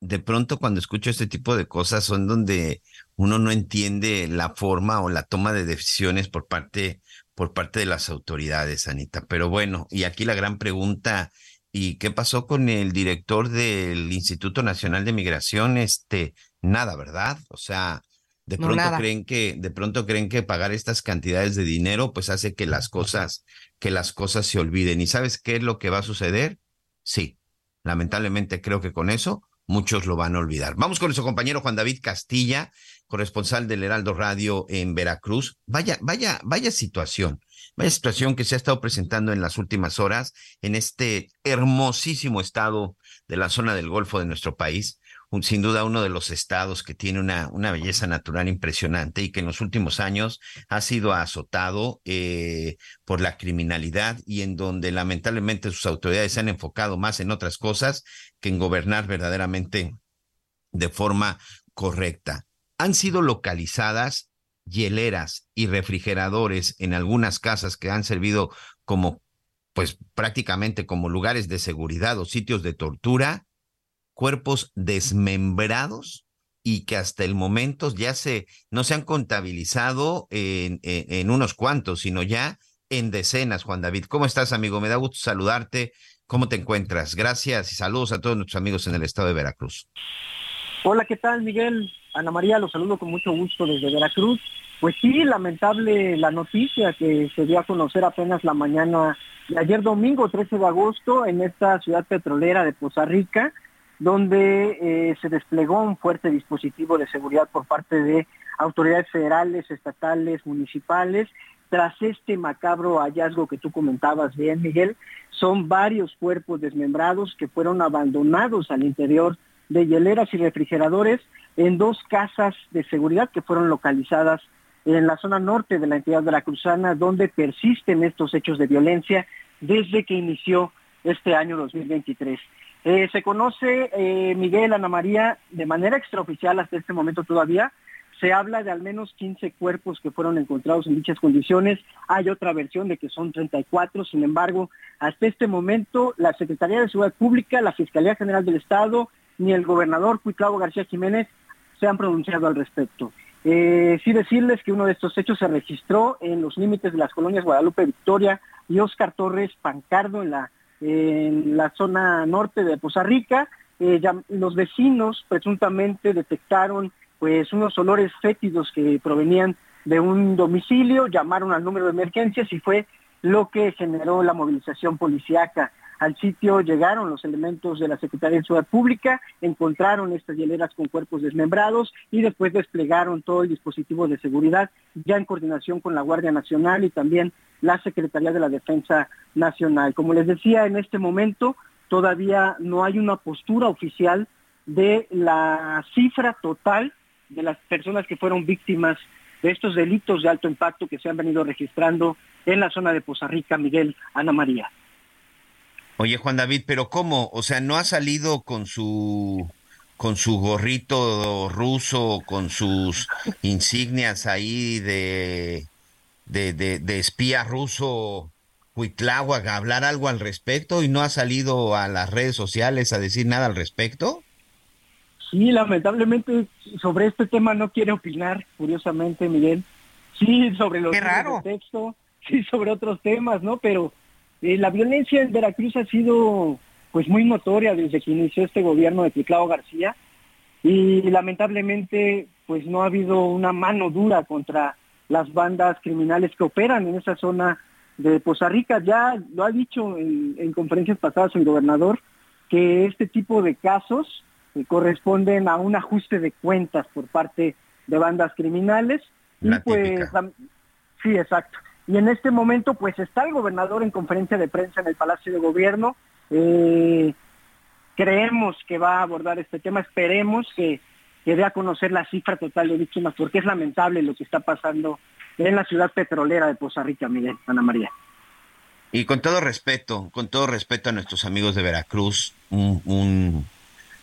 de pronto cuando escucho este tipo de cosas son donde uno no entiende la forma o la toma de decisiones por parte, por parte de las autoridades, Anita. Pero bueno, y aquí la gran pregunta ¿Y qué pasó con el director del Instituto Nacional de Migración? Este, nada, ¿verdad? O sea, de pronto creen que, de pronto creen que pagar estas cantidades de dinero, pues hace que las cosas, que las cosas se olviden. ¿Y sabes qué es lo que va a suceder? Sí, lamentablemente creo que con eso muchos lo van a olvidar. Vamos con nuestro compañero Juan David Castilla, corresponsal del Heraldo Radio en Veracruz. Vaya, vaya, vaya situación. Vaya situación que se ha estado presentando en las últimas horas en este hermosísimo estado de la zona del Golfo de nuestro país. sin duda uno de los estados que tiene una, belleza natural impresionante y que en los últimos años ha sido azotado eh, por la criminalidad y en donde lamentablemente sus autoridades se han enfocado más en otras cosas que en gobernar verdaderamente de forma correcta. Han sido localizadas hieleras y refrigeradores en algunas casas que han servido como, pues prácticamente como lugares de seguridad o sitios de tortura, cuerpos desmembrados y que hasta el momento ya se, no se han contabilizado en, en, unos cuantos, sino ya en decenas, Juan David. ¿Cómo estás, amigo? Me da gusto saludarte. ¿Cómo te encuentras? Gracias y saludos a todos nuestros amigos en el estado de Veracruz. Hola, ¿qué tal, Miguel? Ana María, los saludo con mucho gusto desde Veracruz. Pues sí, lamentable la noticia que se dio a conocer apenas la mañana de ayer domingo 13 de agosto en esta ciudad petrolera de Poza Rica, donde eh, se desplegó un fuerte dispositivo de seguridad por parte de autoridades federales, estatales, municipales, tras este macabro hallazgo que tú comentabas bien, Miguel, son varios cuerpos desmembrados que fueron abandonados al interior de hieleras y refrigeradores en dos casas de seguridad que fueron localizadas en la zona norte de la entidad veracruzana, donde persisten estos hechos de violencia desde que inició este año 2023. Eh, se conoce, eh, Miguel, Ana María, de manera extraoficial hasta este momento todavía, se habla de al menos 15 cuerpos que fueron encontrados en dichas condiciones. Hay otra versión de que son 34. Sin embargo, hasta este momento, la Secretaría de Seguridad Pública, la Fiscalía General del Estado, ni el gobernador Cuitlavo García Jiménez se han pronunciado al respecto. Eh, sí decirles que uno de estos hechos se registró en los límites de las colonias Guadalupe Victoria y Oscar Torres Pancardo en la, en la zona norte de Poza Rica. Eh, los vecinos presuntamente detectaron pues unos olores fétidos que provenían de un domicilio, llamaron al número de emergencias y fue lo que generó la movilización policiaca. Al sitio llegaron los elementos de la Secretaría de Seguridad Pública, encontraron estas hieleras con cuerpos desmembrados y después desplegaron todo el dispositivo de seguridad ya en coordinación con la Guardia Nacional y también la Secretaría de la Defensa Nacional. Como les decía, en este momento todavía no hay una postura oficial de la cifra total de las personas que fueron víctimas de estos delitos de alto impacto que se han venido registrando en la zona de Poza Rica, Miguel, Ana María. Oye, Juan David, pero ¿cómo? O sea, ¿no ha salido con su con su gorrito ruso, con sus insignias ahí de, de, de, espía ruso Huitláhuac a hablar algo al respecto y no ha salido a las redes sociales a decir nada al respecto? Sí, lamentablemente sobre este tema no quiere opinar, curiosamente, Miguel. Sí, sobre los Qué raro. de texto, sí, sobre otros temas, ¿no? Pero eh, la violencia en Veracruz ha sido pues muy notoria desde que inició este gobierno de Ticlao García y lamentablemente pues no ha habido una mano dura contra las bandas criminales que operan en esa zona de Poza Rica. Ya lo ha dicho en, en conferencias pasadas el gobernador que este tipo de casos corresponden a un ajuste de cuentas por parte de bandas criminales. y pues, sí, exacto. Y en este momento, pues está el gobernador en conferencia de prensa en el Palacio de Gobierno. Eh, creemos que va a abordar este tema, esperemos que, que dé a conocer la cifra total de víctimas, porque es lamentable lo que está pasando en la ciudad petrolera de Poza Rica, Miguel, Ana María. Y con todo respeto, con todo respeto a nuestros amigos de Veracruz, un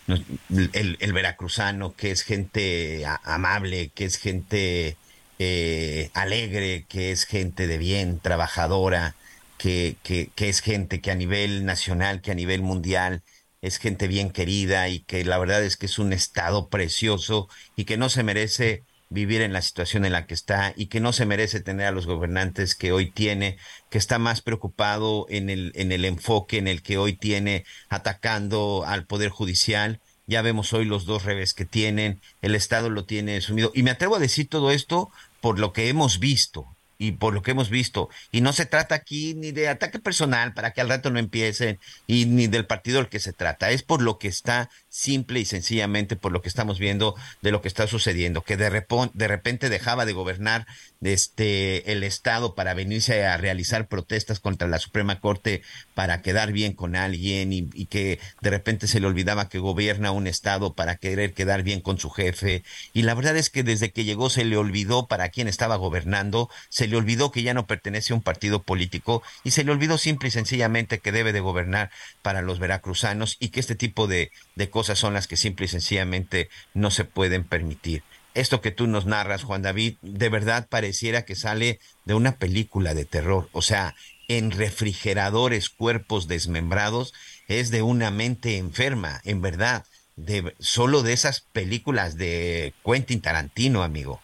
el, veracruzano, que es gente amable, que es gente eh, alegre, que es gente de bien, trabajadora, que, que, que es gente que a nivel nacional, que a nivel mundial es gente bien querida y que la verdad es que es un estado precioso y que no se merece vivir en la situación en la que está y que no se merece tener a los gobernantes que hoy tiene, que está más preocupado en el, en el enfoque en el que hoy tiene atacando al Poder Judicial. Ya vemos hoy los dos revés que tienen, el Estado lo tiene sumido. Y me atrevo a decir todo esto por lo que hemos visto y por lo que hemos visto. Y no se trata aquí ni de ataque personal para que al rato no empiecen y ni del partido al que se trata. Es por lo que está simple y sencillamente por lo que estamos viendo de lo que está sucediendo, que de, de repente dejaba de gobernar este, el Estado para venirse a realizar protestas contra la Suprema Corte para quedar bien con alguien y, que de repente se le olvidaba que gobierna un Estado para querer quedar bien con su jefe. Y la verdad es que desde que llegó se le olvidó para quién estaba gobernando, se le olvidó que ya no pertenece a un partido político y se le olvidó simple y sencillamente que debe de gobernar para los veracruzanos y que este tipo de, de cosas son las que simple y sencillamente no se pueden permitir esto que tú nos narras, Juan David, de verdad pareciera que sale de una película de terror. O sea, en refrigeradores, cuerpos desmembrados, es de una mente enferma, en verdad, de solo de esas películas de Quentin Tarantino, amigo.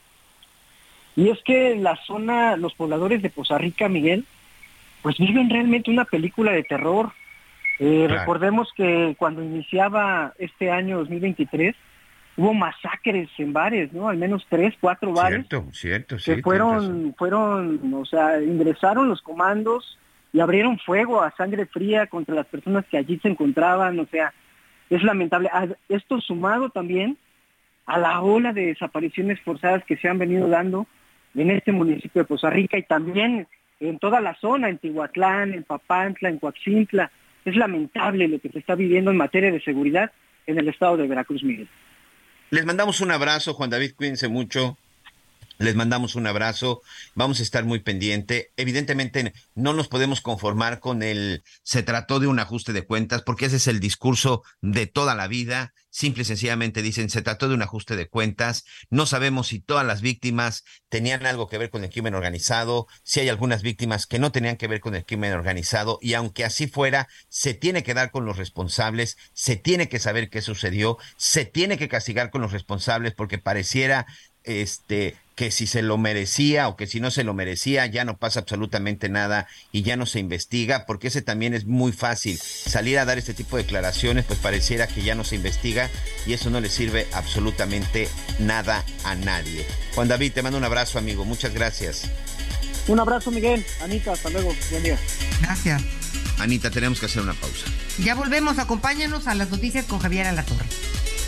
Y es que la zona, los pobladores de Poza Rica, Miguel, pues viven realmente una película de terror. Eh, recordemos que cuando iniciaba este año 2023, hubo masacres en bares, ¿no? Al menos tres, cuatro bares. Cierto, cierto, sí. Que fueron, fueron, o sea, ingresaron los comandos y abrieron fuego a sangre fría contra las personas que allí se encontraban, o sea, es lamentable. Esto sumado también a la ola de desapariciones forzadas que se han venido dando en este municipio de Poza Rica y también en toda la zona, en Tihuatlán, en Papantla, en Coaxintla. Es lamentable lo que se está viviendo en materia de seguridad en el estado de Veracruz, Miguel. Les mandamos un abrazo, Juan David, cuídense mucho. Les mandamos un abrazo, vamos a estar muy pendiente. Evidentemente no nos podemos conformar con el se trató de un ajuste de cuentas, porque ese es el discurso de toda la vida. Simple y sencillamente dicen se trató de un ajuste de cuentas. No sabemos si todas las víctimas tenían algo que ver con el crimen organizado, si hay algunas víctimas que no tenían que ver con el crimen organizado, y aunque así fuera, se tiene que dar con los responsables, se tiene que saber qué sucedió, se tiene que castigar con los responsables, porque pareciera este que si se lo merecía o que si no se lo merecía ya no pasa absolutamente nada y ya no se investiga, porque ese también es muy fácil. Salir a dar este tipo de declaraciones, pues pareciera que ya no se investiga y eso no le sirve absolutamente nada a nadie. Juan David, te mando un abrazo, amigo. Muchas gracias. Un abrazo, Miguel. Anita, hasta luego. Buen día. Gracias. Anita, tenemos que hacer una pausa. Ya volvemos. Acompáñanos a las noticias con Javier Alatorre.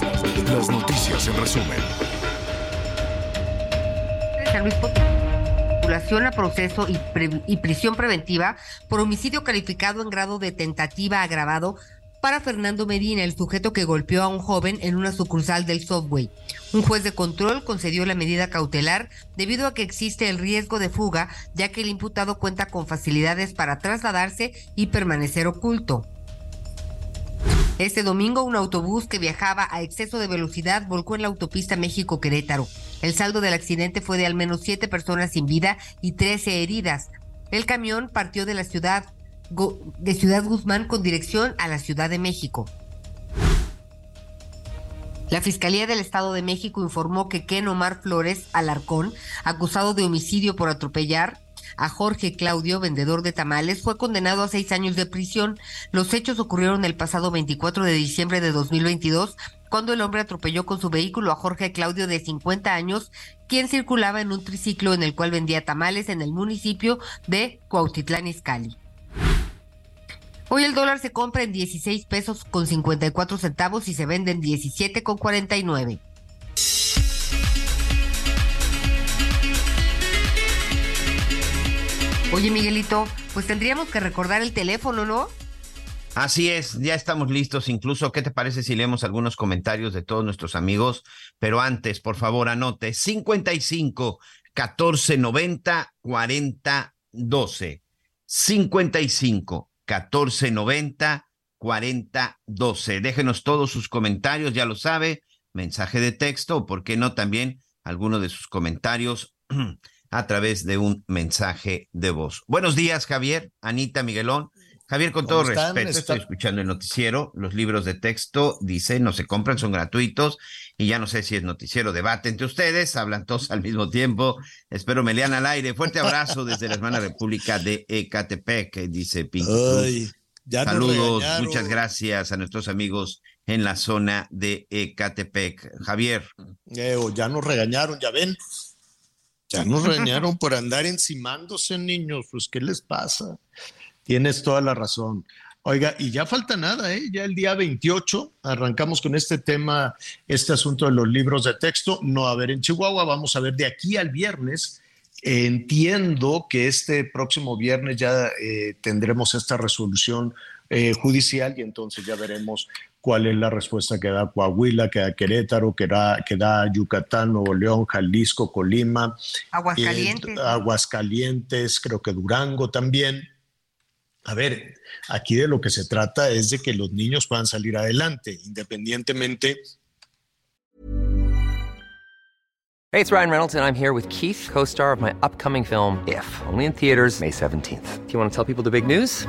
Las noticias en resumen. San Luis a proceso y, pre- y prisión preventiva por homicidio calificado en grado de tentativa agravado para Fernando Medina, el sujeto que golpeó a un joven en una sucursal del Subway. Un juez de control concedió la medida cautelar debido a que existe el riesgo de fuga, ya que el imputado cuenta con facilidades para trasladarse y permanecer oculto. Este domingo un autobús que viajaba a exceso de velocidad volcó en la autopista México-Querétaro. El saldo del accidente fue de al menos siete personas sin vida y 13 heridas. El camión partió de la ciudad de Ciudad Guzmán con dirección a la Ciudad de México. La Fiscalía del Estado de México informó que Ken Omar Flores Alarcón, acusado de homicidio por atropellar a Jorge Claudio, vendedor de tamales, fue condenado a seis años de prisión. Los hechos ocurrieron el pasado 24 de diciembre de 2022, cuando el hombre atropelló con su vehículo a Jorge Claudio de 50 años, quien circulaba en un triciclo en el cual vendía tamales en el municipio de Cuautitlán Izcalli. Hoy el dólar se compra en 16 pesos con 54 centavos y se vende en 17 con 49. Oye, Miguelito, pues tendríamos que recordar el teléfono, ¿no? Así es, ya estamos listos. Incluso, ¿qué te parece si leemos algunos comentarios de todos nuestros amigos? Pero antes, por favor, anote 55 14 90 40 12. 55 14 90 40 12. Déjenos todos sus comentarios, ya lo sabe, mensaje de texto o, por qué no, también alguno de sus comentarios a través de un mensaje de voz. Buenos días, Javier, Anita, Miguelón. Javier, con todo respeto, estoy escuchando el noticiero. Los libros de texto, dice, no se compran, son gratuitos. Y ya no sé si es noticiero debate entre ustedes, hablan todos al mismo tiempo. Espero me lean al aire. Fuerte abrazo desde la hermana República de Ecatepec, dice Pinky Saludos, muchas gracias a nuestros amigos en la zona de Ecatepec. Javier. Eh, ya nos regañaron, ya ven. Ya nos regañaron por andar encimándose, niños. Pues, ¿qué les pasa? Tienes toda la razón. Oiga, y ya falta nada, ¿eh? Ya el día 28 arrancamos con este tema, este asunto de los libros de texto. No a ver en Chihuahua, vamos a ver de aquí al viernes. Entiendo que este próximo viernes ya eh, tendremos esta resolución eh, judicial y entonces ya veremos cuál es la respuesta que da Coahuila, que da Querétaro, que da, que da Yucatán, Nuevo León, Jalisco, Colima, Aguascalientes. eh, Aguascalientes, creo que Durango también. A ver, aquí de lo que se trata es de que los niños puedan salir adelante, independientemente Hey, it's Ryan Reynolds, and I'm here with Keith, co star of my upcoming film, If, only in theaters, May 17th. Do you want to tell people the big news?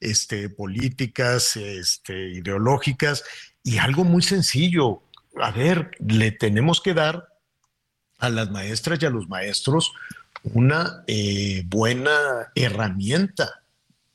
este, políticas, este, ideológicas, y algo muy sencillo. A ver, le tenemos que dar a las maestras y a los maestros una eh, buena herramienta.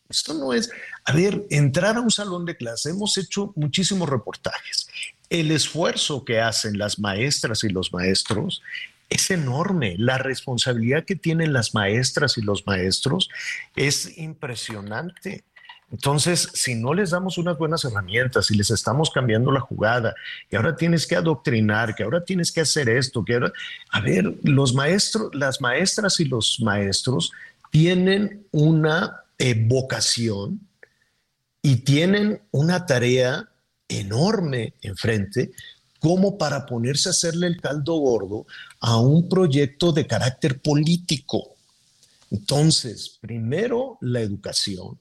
Esto no es, a ver, entrar a un salón de clase, hemos hecho muchísimos reportajes. El esfuerzo que hacen las maestras y los maestros es enorme. La responsabilidad que tienen las maestras y los maestros es impresionante. Entonces, si no les damos unas buenas herramientas y les estamos cambiando la jugada, y ahora tienes que adoctrinar, que ahora tienes que hacer esto, que ahora, a ver, los maestros, las maestras y los maestros tienen una eh, vocación y tienen una tarea enorme enfrente como para ponerse a hacerle el caldo gordo a un proyecto de carácter político. Entonces, primero la educación,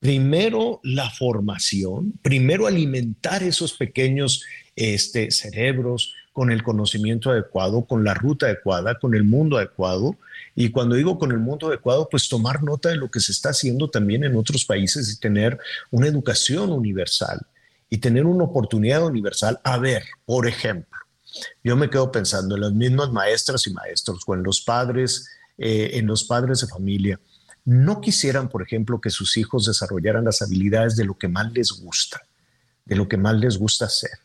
primero la formación, primero alimentar esos pequeños este, cerebros con el conocimiento adecuado, con la ruta adecuada, con el mundo adecuado. Y cuando digo con el mundo adecuado, pues tomar nota de lo que se está haciendo también en otros países y tener una educación universal y tener una oportunidad universal. A ver, por ejemplo, yo me quedo pensando en las mismas maestras y maestros, o en los padres, eh, en los padres de familia no quisieran, por ejemplo, que sus hijos desarrollaran las habilidades de lo que más les gusta, de lo que más les gusta hacer,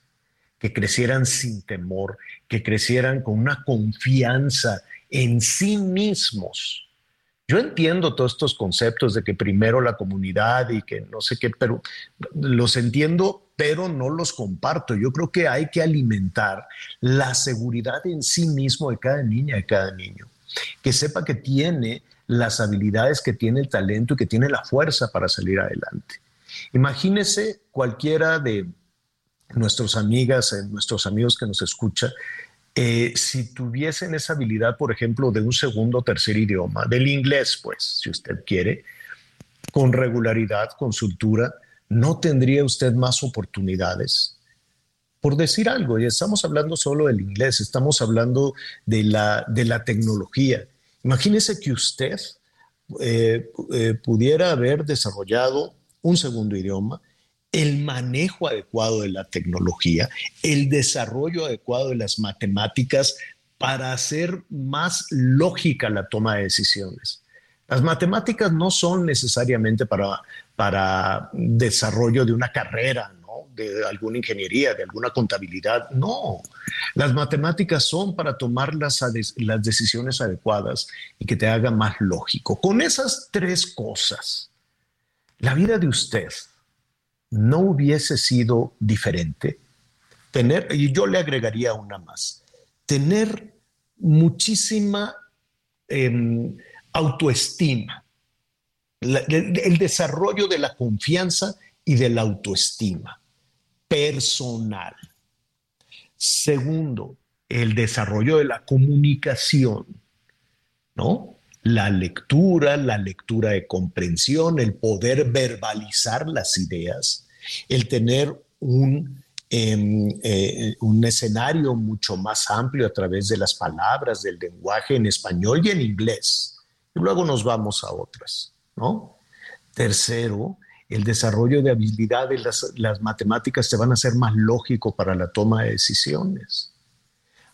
que crecieran sin temor, que crecieran con una confianza en sí mismos. Yo entiendo todos estos conceptos de que primero la comunidad y que no sé qué, pero los entiendo, pero no los comparto. Yo creo que hay que alimentar la seguridad en sí mismo de cada niña, de cada niño, que sepa que tiene las habilidades que tiene el talento y que tiene la fuerza para salir adelante. Imagínese cualquiera de nuestras amigas, eh, nuestros amigos que nos escucha, eh, si tuviesen esa habilidad, por ejemplo, de un segundo o tercer idioma, del inglés, pues, si usted quiere, con regularidad, con soltura, ¿no tendría usted más oportunidades? Por decir algo, y estamos hablando solo del inglés, estamos hablando de la, de la tecnología. Imagínese que usted eh, eh, pudiera haber desarrollado un segundo idioma, el manejo adecuado de la tecnología, el desarrollo adecuado de las matemáticas para hacer más lógica la toma de decisiones. Las matemáticas no son necesariamente para, para desarrollo de una carrera, de alguna ingeniería, de alguna contabilidad. No, las matemáticas son para tomar las, las decisiones adecuadas y que te haga más lógico. Con esas tres cosas, la vida de usted no hubiese sido diferente. Tener, y yo le agregaría una más, tener muchísima em, autoestima, el desarrollo de la confianza y de la autoestima personal. Segundo, el desarrollo de la comunicación, ¿no? La lectura, la lectura de comprensión, el poder verbalizar las ideas, el tener un, em, eh, un escenario mucho más amplio a través de las palabras, del lenguaje en español y en inglés. Y luego nos vamos a otras, ¿no? Tercero, el desarrollo de habilidades, las, las matemáticas te van a ser más lógico para la toma de decisiones.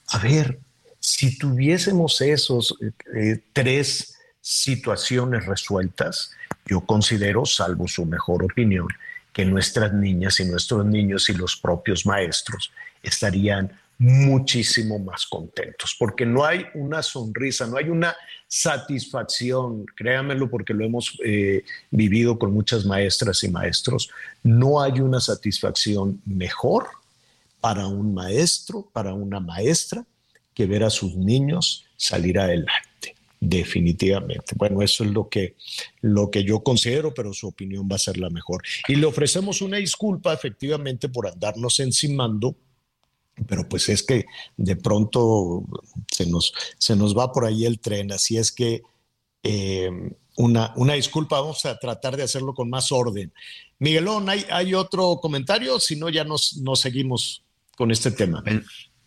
A ver, si tuviésemos esos eh, eh, tres situaciones resueltas, yo considero, salvo su mejor opinión, que nuestras niñas y nuestros niños y los propios maestros estarían muchísimo más contentos, porque no hay una sonrisa, no hay una satisfacción, créanmelo porque lo hemos eh, vivido con muchas maestras y maestros, no hay una satisfacción mejor para un maestro, para una maestra, que ver a sus niños salir adelante. definitivamente. Bueno, eso es lo que, lo que yo considero, pero su opinión va a ser la mejor. Y le ofrecemos una disculpa efectivamente por andarnos encimando, pero pues es que de pronto se nos, se nos va por ahí el tren, así es que eh, una, una disculpa, vamos a tratar de hacerlo con más orden. Miguelón, ¿hay, hay otro comentario? Si no, ya nos, nos seguimos con este tema.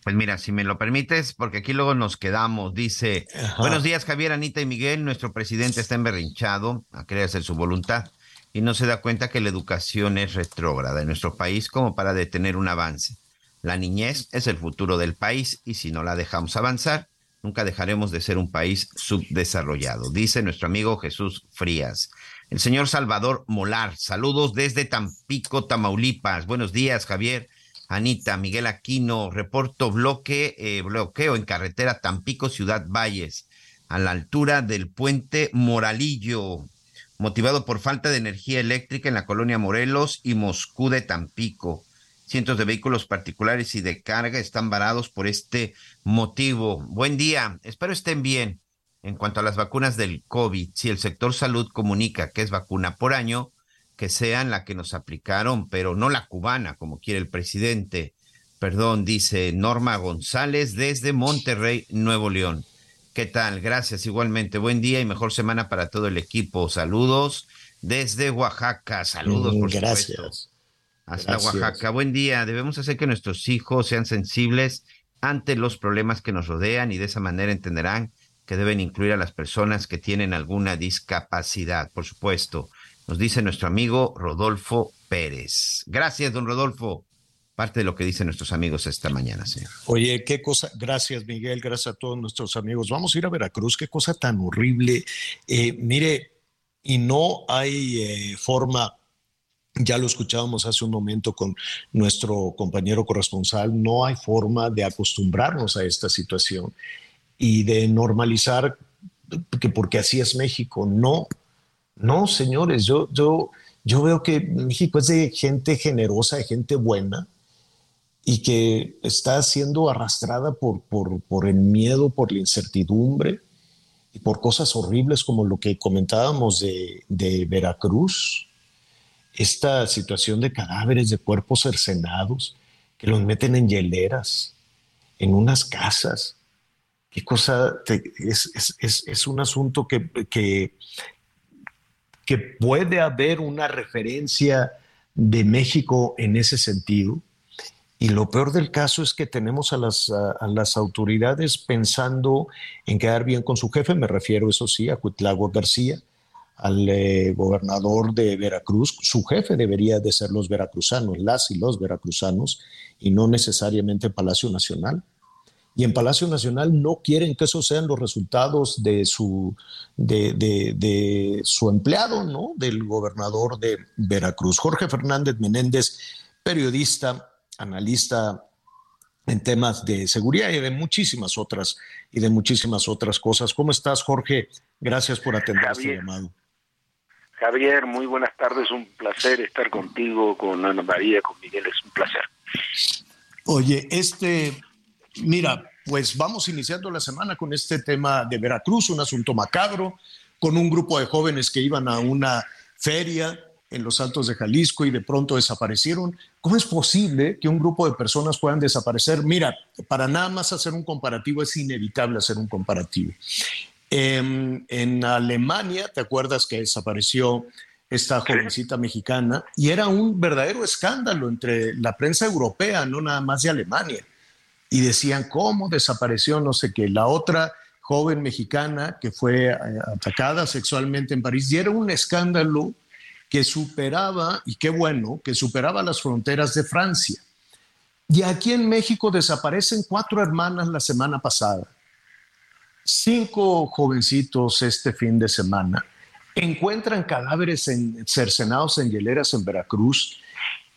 Pues mira, si me lo permites, porque aquí luego nos quedamos. Dice, buenos días Javier, Anita y Miguel. Nuestro presidente está emberrinchado a querer hacer su voluntad y no se da cuenta que la educación es retrógrada en nuestro país como para detener un avance. La niñez es el futuro del país y si no la dejamos avanzar, nunca dejaremos de ser un país subdesarrollado, dice nuestro amigo Jesús Frías. El señor Salvador Molar, saludos desde Tampico, Tamaulipas. Buenos días, Javier. Anita, Miguel Aquino, reporto bloque, eh, bloqueo en carretera Tampico, Ciudad Valles, a la altura del puente Moralillo, motivado por falta de energía eléctrica en la colonia Morelos y Moscú de Tampico. Cientos de vehículos particulares y de carga están varados por este motivo. Buen día, espero estén bien. En cuanto a las vacunas del COVID, si el sector salud comunica que es vacuna por año, que sean la que nos aplicaron, pero no la cubana, como quiere el presidente. Perdón, dice Norma González desde Monterrey, Nuevo León. ¿Qué tal? Gracias igualmente. Buen día y mejor semana para todo el equipo. Saludos desde Oaxaca. Saludos, por Gracias. Hasta Oaxaca. Buen día. Debemos hacer que nuestros hijos sean sensibles ante los problemas que nos rodean y de esa manera entenderán que deben incluir a las personas que tienen alguna discapacidad, por supuesto nos dice nuestro amigo Rodolfo Pérez. Gracias, don Rodolfo. Parte de lo que dicen nuestros amigos esta mañana, señor. Oye, qué cosa, gracias Miguel, gracias a todos nuestros amigos. Vamos a ir a Veracruz, qué cosa tan horrible. Eh, mire, y no hay eh, forma, ya lo escuchábamos hace un momento con nuestro compañero corresponsal, no hay forma de acostumbrarnos a esta situación y de normalizar que porque así es México, no, no, señores, yo, yo, yo veo que México es de gente generosa, de gente buena y que está siendo arrastrada por, por, el miedo, por la incertidumbre y por cosas horribles como lo que comentábamos de, de Veracruz, esta situación de cadáveres, de cuerpos cercenados, que los meten en hieleras, en unas casas. Qué cosa, es, es, es, un asunto que, que, que puede haber una referencia de México en ese sentido. Y lo peor del caso es que tenemos a las, a, las autoridades pensando en quedar bien con su jefe, me refiero, eso sí, a Cuitlago García, al eh, gobernador de Veracruz. Su jefe debería de ser los veracruzanos, las y los veracruzanos, y no necesariamente Palacio Nacional y en Palacio Nacional no quieren que esos sean los resultados de su, de, su empleado, ¿no? Del gobernador de Veracruz. Jorge Fernández Menéndez, periodista, analista en temas de seguridad y de muchísimas otras y de muchísimas otras cosas. ¿Cómo estás, Jorge? Gracias por atender este llamado. Javier, muy buenas tardes, un placer estar contigo, con Ana María, con Miguel, es un placer. Oye, este Mira, pues vamos iniciando la semana con este tema de Veracruz, un asunto macabro, con un grupo de jóvenes que iban a una feria en los Altos de Jalisco y de pronto desaparecieron. ¿Cómo es posible que un grupo de personas puedan desaparecer? Mira, para nada más hacer un comparativo, es inevitable hacer un comparativo. En, en Alemania, ¿te acuerdas que desapareció esta jovencita mexicana? Y era un verdadero escándalo entre la prensa europea, no nada más de Alemania y decían cómo desapareció no sé qué. La otra joven mexicana que fue eh, atacada sexualmente en París y era un escándalo que superaba, y qué bueno, que superaba las fronteras de Francia. Y aquí en México desaparecen cuatro hermanas la semana pasada, cinco jovencitos este fin de semana, encuentran cadáveres en, cercenados en hieleras en Veracruz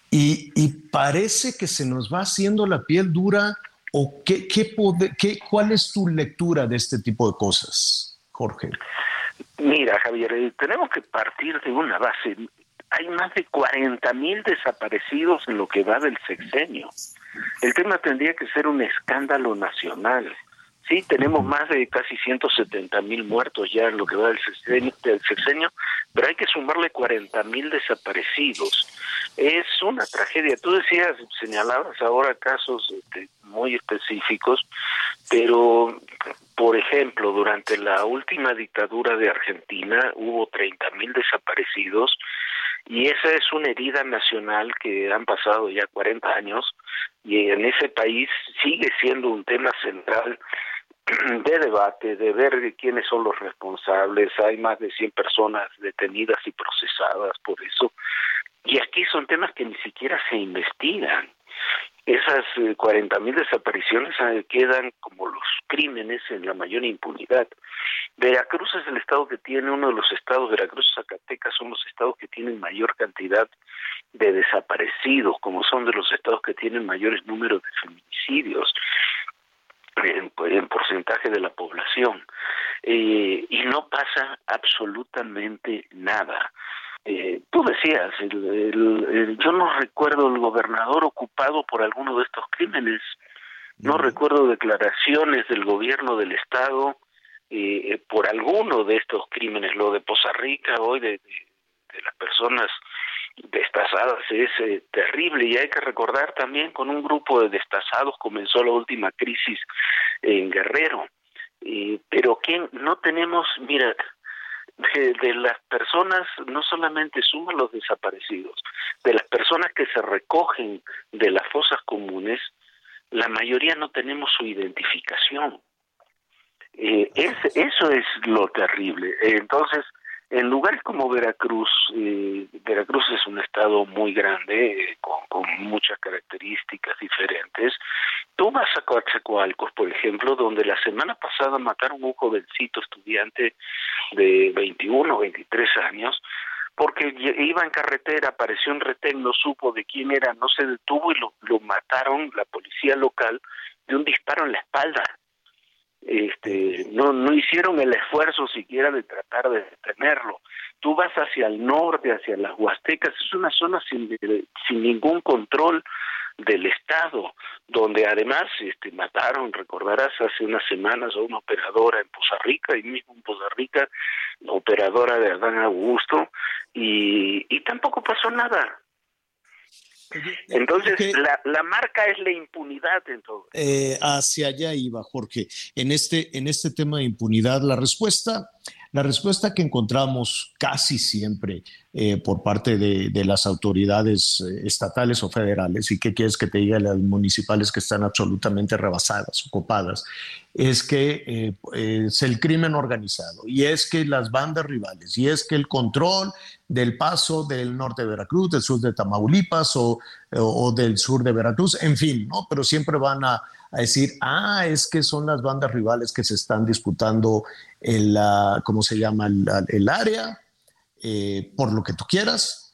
y, parece que se nos va haciendo la piel dura ¿O qué, qué, cuál es tu lectura de este tipo de cosas, Jorge? Mira, Javier, eh, tenemos que partir de una base. Hay más de 40 mil desaparecidos en lo que va del sexenio. El tema tendría que ser un escándalo nacional. Sí, tenemos más de casi 170 mil muertos ya en lo que va del sexenio, pero hay que sumarle 40 mil desaparecidos. Es una tragedia. Tú decías, señalabas ahora casos este, muy específicos, pero, por ejemplo, durante la última dictadura de Argentina hubo 30 mil desaparecidos y esa es una herida nacional que han pasado ya 40 años y en ese país sigue siendo un tema central de debate, de ver quiénes son los responsables. Hay más de 100 personas detenidas y procesadas por eso. Y aquí son temas que ni siquiera se investigan. Esas 40.000 eh, mil desapariciones eh, quedan como los crímenes en la mayor impunidad. Veracruz es el estado que tiene, uno de los estados, Veracruz y Zacatecas son los estados que tienen mayor cantidad de desaparecidos, como son de los estados que tienen mayores números de feminicidios en, porcentaje de la población eh, y no pasa absolutamente nada. Eh, tú decías, yo no recuerdo el gobernador ocupado por alguno de estos crímenes, no recuerdo declaraciones del gobierno del estado eh, por alguno de estos crímenes, lo de Poza Rica hoy de, de las personas destazadas es eh, terrible. Y hay que recordar también con un grupo de destazados comenzó la última crisis en Guerrero. Pero que no tenemos mira de, las personas no solamente suman los desaparecidos de las personas que se recogen de las fosas comunes la mayoría no tenemos su identificación. Eh, eso es lo terrible. Entonces en lugares como Veracruz, eh, Veracruz es un estado muy grande, eh, con, muchas características diferentes. Tú vas a Coatzacoalcos, por ejemplo, donde la semana pasada mataron un jovencito estudiante de 21 o 23 años, porque iba en carretera, apareció en retén, no supo de quién era, no se detuvo y lo, lo mataron la policía local de un disparo en la espalda este, no, no hicieron el esfuerzo siquiera de tratar de detenerlo. Tú vas hacia el norte, hacia las Huastecas, es una zona sin, sin ningún control del Estado, donde además este, mataron, recordarás, hace unas semanas a una operadora en Poza Rica, y mismo en Poza Rica, operadora de Adán Augusto, y, y tampoco pasó nada. Entonces, la, la, marca es la impunidad en todo. Eh, hacia allá iba, Jorge. En este, en este tema de impunidad, la respuesta, la respuesta que encontramos casi siempre eh, por parte de, las autoridades eh, estatales o federales, y qué quieres que te diga las municipales que están absolutamente rebasadas, ocupadas, es que es el crimen organizado, y es que las bandas rivales, y es que el control del paso del norte de Veracruz, del sur de Tamaulipas o, del sur de Veracruz, en fin, ¿no? Pero siempre van a, decir, ah, es que son las bandas rivales que se están disputando el, ¿cómo se llama? El, área, eh, por lo que tú quieras,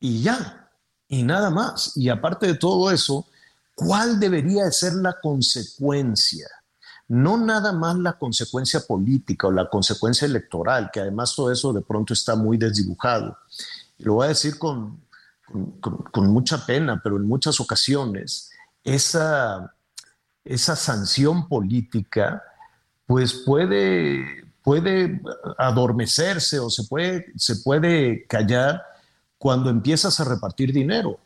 y ya, y nada más. Y aparte de todo eso, ¿cuál debería ser la consecuencia? no nada más la consecuencia política o la consecuencia electoral, que además todo eso de pronto está muy desdibujado. lo voy a decir con, con, mucha pena, pero en muchas ocasiones esa, esa sanción política pues puede, puede adormecerse o se puede, se puede callar cuando empiezas a repartir dinero.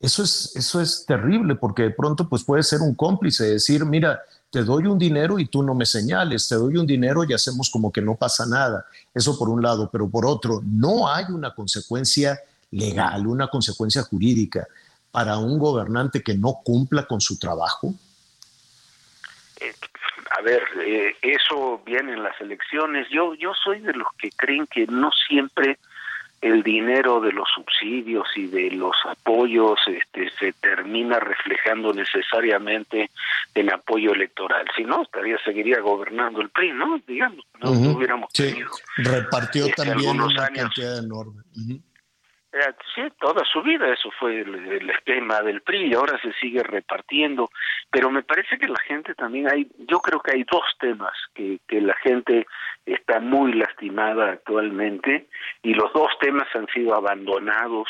Eso es, eso es terrible porque de pronto pues puede ser un cómplice, decir, mira, te doy un dinero y tú no me señales, te doy un dinero y hacemos como que no pasa nada. Eso por un lado, pero por otro, no hay una consecuencia legal, una consecuencia jurídica para un gobernante que no cumpla con su trabajo. Eh, a ver, eh, eso viene en las elecciones. Yo, yo soy de los que creen que no siempre el dinero de los subsidios y de los apoyos este, se termina reflejando necesariamente en apoyo electoral. Si no, estaría seguiría gobernando el PRI, ¿no? Digamos, no, hubiéramos tenido. Repartió este, también una cantidad enorme. Eh, sí, toda su vida eso fue el, esquema del PRI y ahora se sigue repartiendo, pero me parece que la gente también hay, yo creo que hay dos temas que, que la gente está muy lastimada actualmente y los dos temas han sido abandonados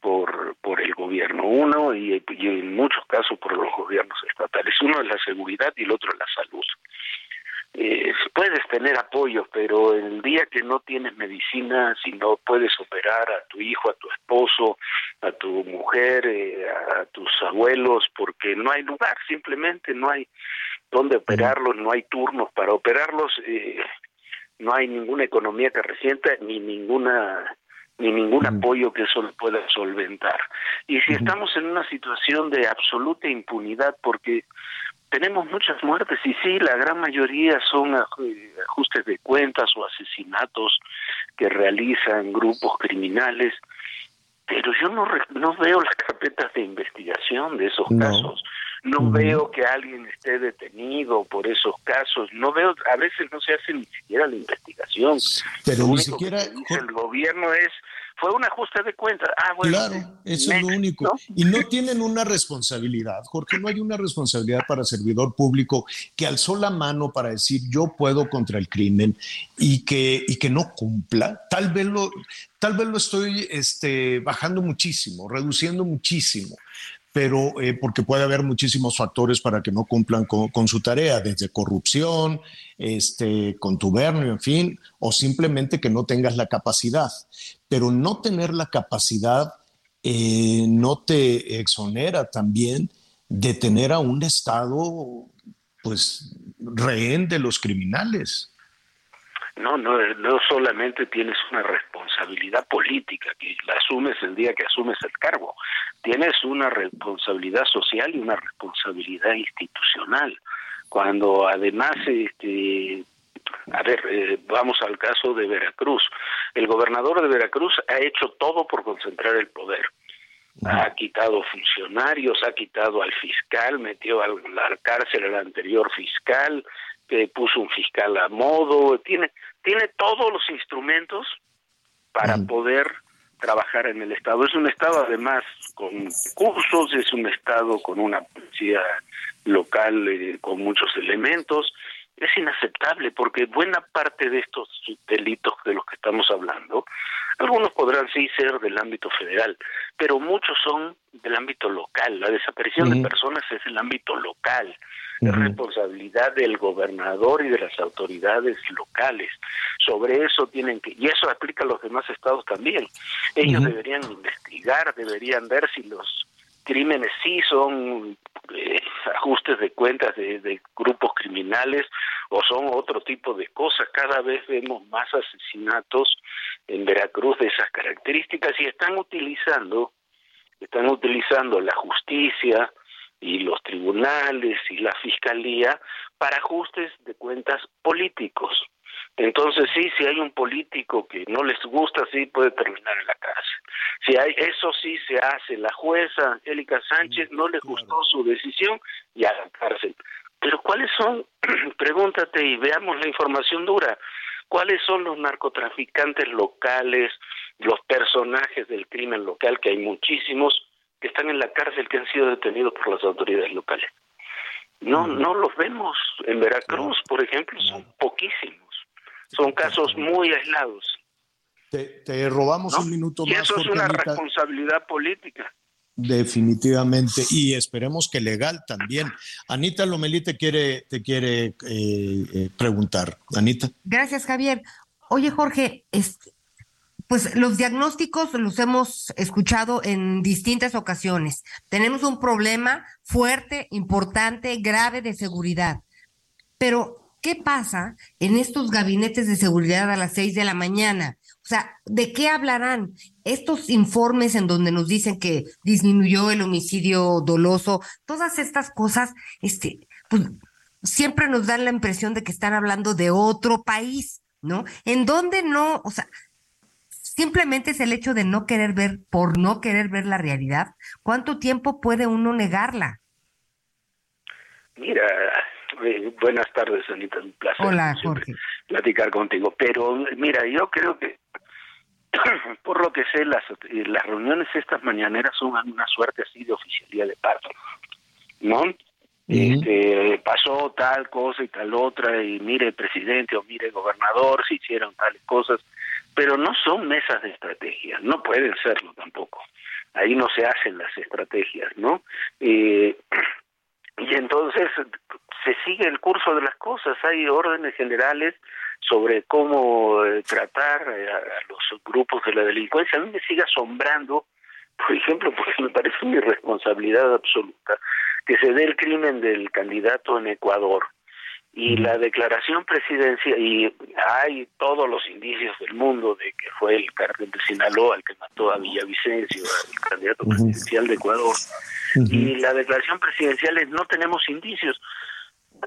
por, por el gobierno, uno y, en muchos casos por los gobiernos estatales. Uno es la seguridad y el otro es la salud. Eh, puedes tener apoyo, pero el día que no tienes medicina, si no puedes operar a tu hijo, a tu esposo, a tu mujer, eh, a tus abuelos, porque no hay lugar, simplemente no hay donde operarlos, no hay turnos para operarlos, eh, no hay ninguna economía que resienta ni ninguna ni ningún apoyo que eso lo pueda solventar. Y si estamos en una situación de absoluta impunidad, porque tenemos muchas muertes y sí, la gran mayoría son ajustes de cuentas o asesinatos que realizan grupos criminales, pero yo no, no veo las carpetas de investigación de esos casos. No veo que alguien esté detenido por esos casos. No veo, a veces no se hace ni siquiera la investigación. Pero ni siquiera. el gobierno es fue un ajuste de cuentas. Ah, bueno, claro, eso es lo único. Y no tienen una responsabilidad, Jorge, no hay una responsabilidad para servidor público que alzó la mano para decir yo puedo contra el crimen y que, y que no cumpla. Tal vez lo, tal vez lo estoy este, bajando muchísimo, reduciendo muchísimo pero eh, porque puede haber muchísimos factores para que no cumplan con, su tarea, desde corrupción, este, contubernio, en fin, o simplemente que no tengas la capacidad. Pero no tener la capacidad eh, no te exonera también de tener a un Estado, pues, rehén de los criminales. No, no, no solamente tienes una responsabilidad política, que la asumes el día que asumes el cargo, tienes una responsabilidad social y una responsabilidad institucional. Cuando además, este, a ver, eh, vamos al caso de Veracruz. El gobernador de Veracruz ha hecho todo por concentrar el poder. Ha quitado funcionarios, ha quitado al fiscal, metió al, la cárcel al anterior fiscal, que puso un fiscal a modo, tiene, tiene todos los instrumentos para poder trabajar en el Estado. Es un Estado además con cursos, es un Estado con una policía local eh, con muchos elementos. Es inaceptable porque buena parte de estos delitos de los que estamos hablando, algunos podrán sí ser del ámbito federal, pero muchos son del ámbito local. La desaparición de personas es el ámbito local es responsabilidad del gobernador y de las autoridades locales. Sobre eso tienen que, y eso aplica a los demás estados también. Ellos deberían investigar, deberían ver si los crímenes sí son eh, ajustes de cuentas de, de, grupos criminales o son otro tipo de cosas. Cada vez vemos más asesinatos en Veracruz de esas características y están utilizando, están utilizando la justicia, y los tribunales y la fiscalía para ajustes de cuentas políticos. Entonces sí, si hay un político que no les gusta, sí puede terminar en la cárcel. Si hay eso sí se hace. La jueza Angélica Sánchez no le gustó su decisión y a la cárcel. Pero ¿cuáles son? Pregúntate y veamos la información dura. ¿Cuáles son los narcotraficantes locales, los personajes del crimen local, que hay muchísimos, que están en la cárcel que han sido detenidos por las autoridades locales. No, no los vemos. En Veracruz, por ejemplo, son poquísimos. Son casos muy aislados. Te, robamos un minuto y Eso es una responsabilidad política. Definitivamente, y esperemos que legal también. Anita Lomelí te quiere, te quiere eh, eh, preguntar. Anita. Gracias, Javier. Oye, Jorge, este, pues los diagnósticos los hemos escuchado en distintas ocasiones. Tenemos un problema fuerte, importante, grave de seguridad. Pero, ¿qué pasa en estos gabinetes de seguridad a las seis de la mañana? O sea, ¿de qué hablarán? Estos informes en donde nos dicen que disminuyó el homicidio doloso, todas estas cosas, este, pues siempre nos dan la impresión de que están hablando de otro país, ¿no? En donde no, o sea, simplemente es el hecho de no querer ver, por no querer ver la realidad. ¿Cuánto tiempo puede uno negarla? Mira, eh, buenas tardes, Anita, un placer. Hola, Jorge. Platicar contigo. Pero mira, yo creo que, por lo que sé, las, eh, las reuniones estas mañaneras son una suerte así de oficialía de parto, ¿no? Este, pasó tal cosa y tal otra, y mire presidente o mire gobernador, se hicieron tales cosas pero no son mesas de estrategia, no pueden serlo tampoco. Ahí no se hacen las estrategias, ¿no? Eh, y entonces se sigue el curso de las cosas, hay órdenes generales sobre cómo eh, tratar eh, a, los grupos de la delincuencia. A mí me sigue asombrando, por ejemplo, porque me parece una irresponsabilidad absoluta, que se dé el crimen del candidato en Ecuador y la declaración presidencial, y hay todos los indicios del mundo de que fue el cártel de Sinaloa el que mató a Villavicencio, el candidato presidencial de Ecuador, y la declaración presidencial es no tenemos indicios.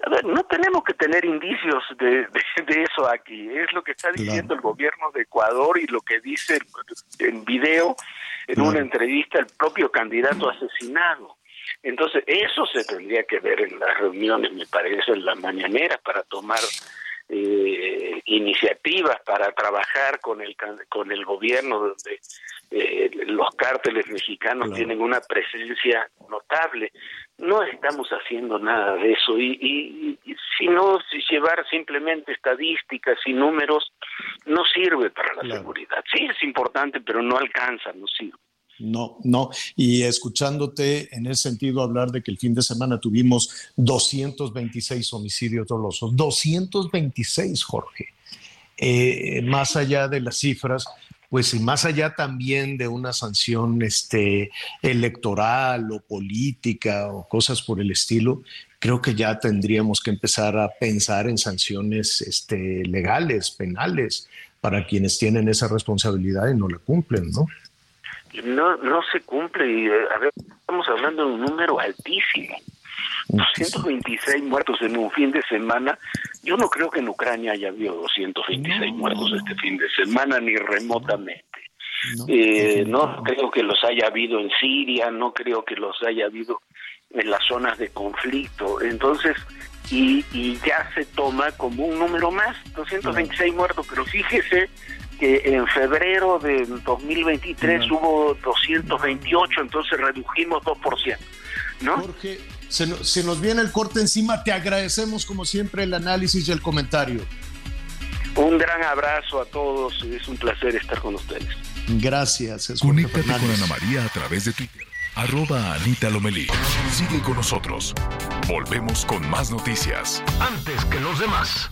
A ver, no tenemos que tener indicios de, de, eso aquí. Es lo que está diciendo el gobierno de Ecuador y lo que dice en video, en una entrevista, el propio candidato asesinado. Entonces, eso se tendría que ver en las reuniones, me parece, en las mañaneras, para tomar eh, iniciativas para trabajar con el con el gobierno donde eh, los cárteles mexicanos tienen una presencia notable. No estamos haciendo nada de eso y, y, si no si llevar simplemente estadísticas y números no sirve para la seguridad. Sí es importante pero no alcanza no sirve no, no. Y escuchándote en ese sentido hablar de que el fin de semana tuvimos 226 homicidios dolosos. 226, Jorge. Eh, más allá de las cifras, pues y más allá también de una sanción este, electoral o política o cosas por el estilo, creo que ya tendríamos que empezar a pensar en sanciones este, legales, penales, para quienes tienen esa responsabilidad y no la cumplen, ¿no? No no se cumple y eh, a ver, estamos hablando de un número altísimo. 226 muertos en un fin de semana. Yo no creo que en Ucrania haya habido 226 muertos este fin de semana ni remotamente. no, eh, no creo que los haya habido en Siria no creo que los haya habido en las zonas de conflicto. Entonces y, y ya se toma como un número más 226 muertos. Pero fíjese que en febrero del 2023 hubo 228, entonces redujimos 2%, ¿no? Jorge, se, se, nos viene el corte encima, te agradecemos como siempre el análisis y el comentario. Un gran abrazo a todos, es un placer estar con ustedes. Gracias. Es Conéctate con Ana María a través de Twitter, arroba Anita Lomelí. Sigue con nosotros. Volvemos con más noticias. Antes que los demás.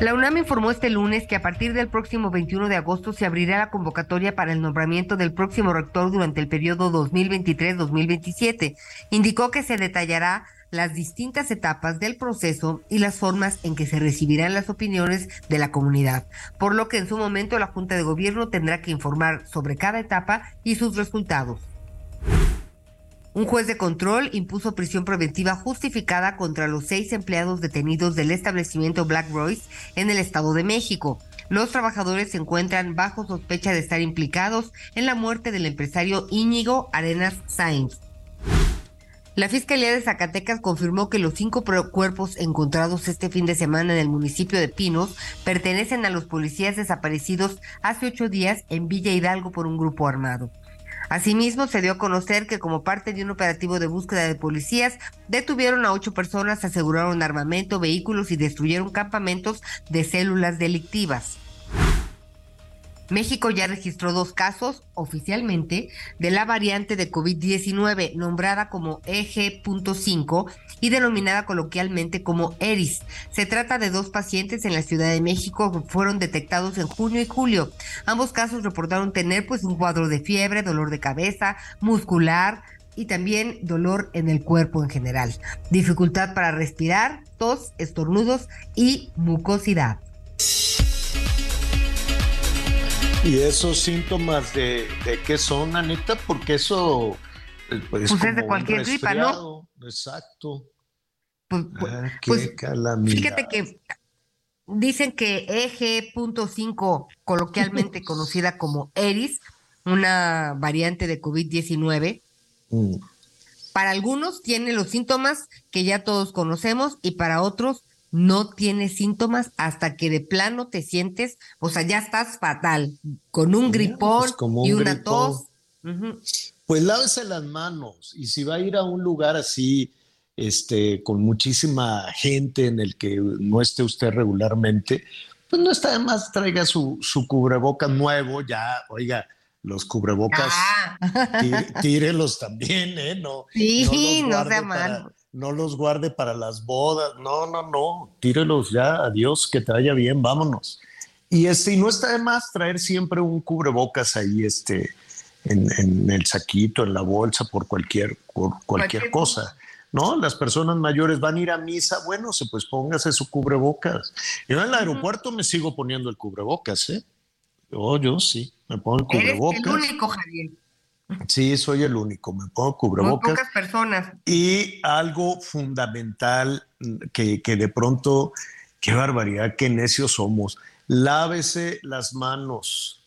La UNAM informó este lunes que a partir del próximo 21 de agosto se abrirá la convocatoria para el nombramiento del próximo rector durante el periodo 2023-2027. Indicó que se detallará las distintas etapas del proceso y las formas en que se recibirán las opiniones de la comunidad, por lo que en su momento la Junta de Gobierno tendrá que informar sobre cada etapa y sus resultados. Un juez de control impuso prisión preventiva justificada contra los seis empleados detenidos del establecimiento Black Royce en el Estado de México. Los trabajadores se encuentran bajo sospecha de estar implicados en la muerte del empresario Íñigo Arenas Sainz. La Fiscalía de Zacatecas confirmó que los cinco cuerpos encontrados este fin de semana en el municipio de Pinos pertenecen a los policías desaparecidos hace ocho días en Villa Hidalgo por un grupo armado. Asimismo, se dio a conocer que como parte de un operativo de búsqueda de policías, detuvieron a ocho personas, aseguraron armamento, vehículos y destruyeron campamentos de células delictivas. México ya registró dos casos oficialmente de la variante de COVID-19 nombrada como EG.5 y denominada coloquialmente como ERIS. Se trata de dos pacientes en la Ciudad de México que fueron detectados en junio y julio. Ambos casos reportaron tener pues un cuadro de fiebre, dolor de cabeza, muscular, y también dolor en el cuerpo en general, dificultad para respirar, tos, estornudos y mucosidad. ¿Y esos síntomas de, de qué son, Anita? Porque eso eh, pues, pues es de cualquier gripa, ¿no? Exacto. Pues, pues, ah, pues qué calamidad. fíjate que dicen que EG.5, coloquialmente conocida como ERIS, una variante de COVID-19, Mm. para algunos tiene los síntomas que ya todos conocemos y para otros no tiene síntomas hasta que de plano te sientes, o sea, ya estás fatal, con un gripón pues como un y una gripón. tos. Pues lávese las manos y si va a ir a un lugar así, este, con muchísima gente en el que no esté usted regularmente, pues no está de más, traiga su, su cubrebocas nuevo, ya, oiga, los cubrebocas, tí- tírelos también, ¿eh? No, Sí, no guarde sea malo. No los guarde para las bodas, no, no, no, tírelos ya, adiós, que te vaya bien, vámonos. Y este, y no está de más traer siempre un cubrebocas ahí, este, en, en el saquito, en la bolsa, por cualquier, por cualquier Cualquier cosa. ¿No? Las personas mayores van a ir a misa, bueno, se pues póngase su cubrebocas. Yo en el aeropuerto me sigo poniendo el cubrebocas, ¿eh? Yo, yo sí, me pongo el Eres cubrebocas. el único, Javier. Sí, soy el único, me pongo Muy cubrebocas. pocas personas. Y algo fundamental mm, que, que de pronto, qué barbaridad, qué necios somos. Lávese las manos.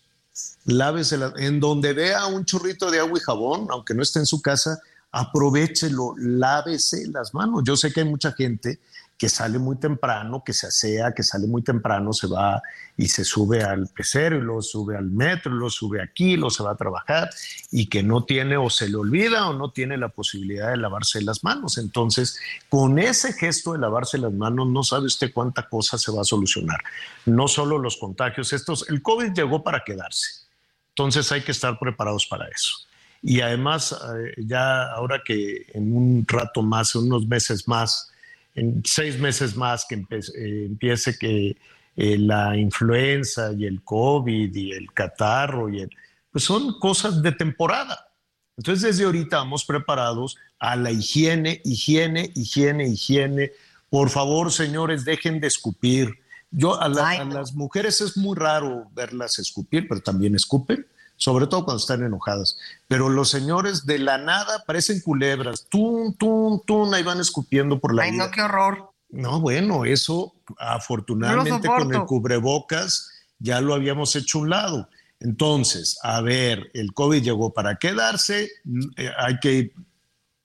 Lávese las- en donde vea un churrito de agua y jabón, aunque no esté en su casa, aprovechelo, lávese las manos. Yo sé que hay mucha gente que sale muy temprano, que se asea, que sale muy temprano, se va y se sube al pecero y lo sube al metro, y lo sube aquí, lo se va a trabajar y que no tiene o se le olvida o no tiene la posibilidad de lavarse las manos. Entonces, con ese gesto de lavarse las manos, no sabe usted cuánta cosa se va a solucionar. No solo los contagios, estos, el COVID llegó para quedarse. Entonces hay que estar preparados para eso. Y además, eh, ya ahora que en un rato más, en unos meses más, en seis meses más que eh, empiece que eh, la influenza y el COVID y el catarro, y el, pues son cosas de temporada. Entonces desde ahorita vamos preparados a la higiene, higiene, higiene, higiene. Por favor, señores, dejen de escupir. Yo a, la- a las mujeres es muy raro verlas escupir, pero también escupen, sobre todo cuando están enojadas. Pero los señores de la nada parecen culebras, tum, tum, tum, ahí van escupiendo por la Ay, vida. no, qué horror. No, bueno, eso afortunadamente con el cubrebocas ya lo habíamos hecho a un lado. Entonces, a ver, el COVID llegó para quedarse, eh, hay que,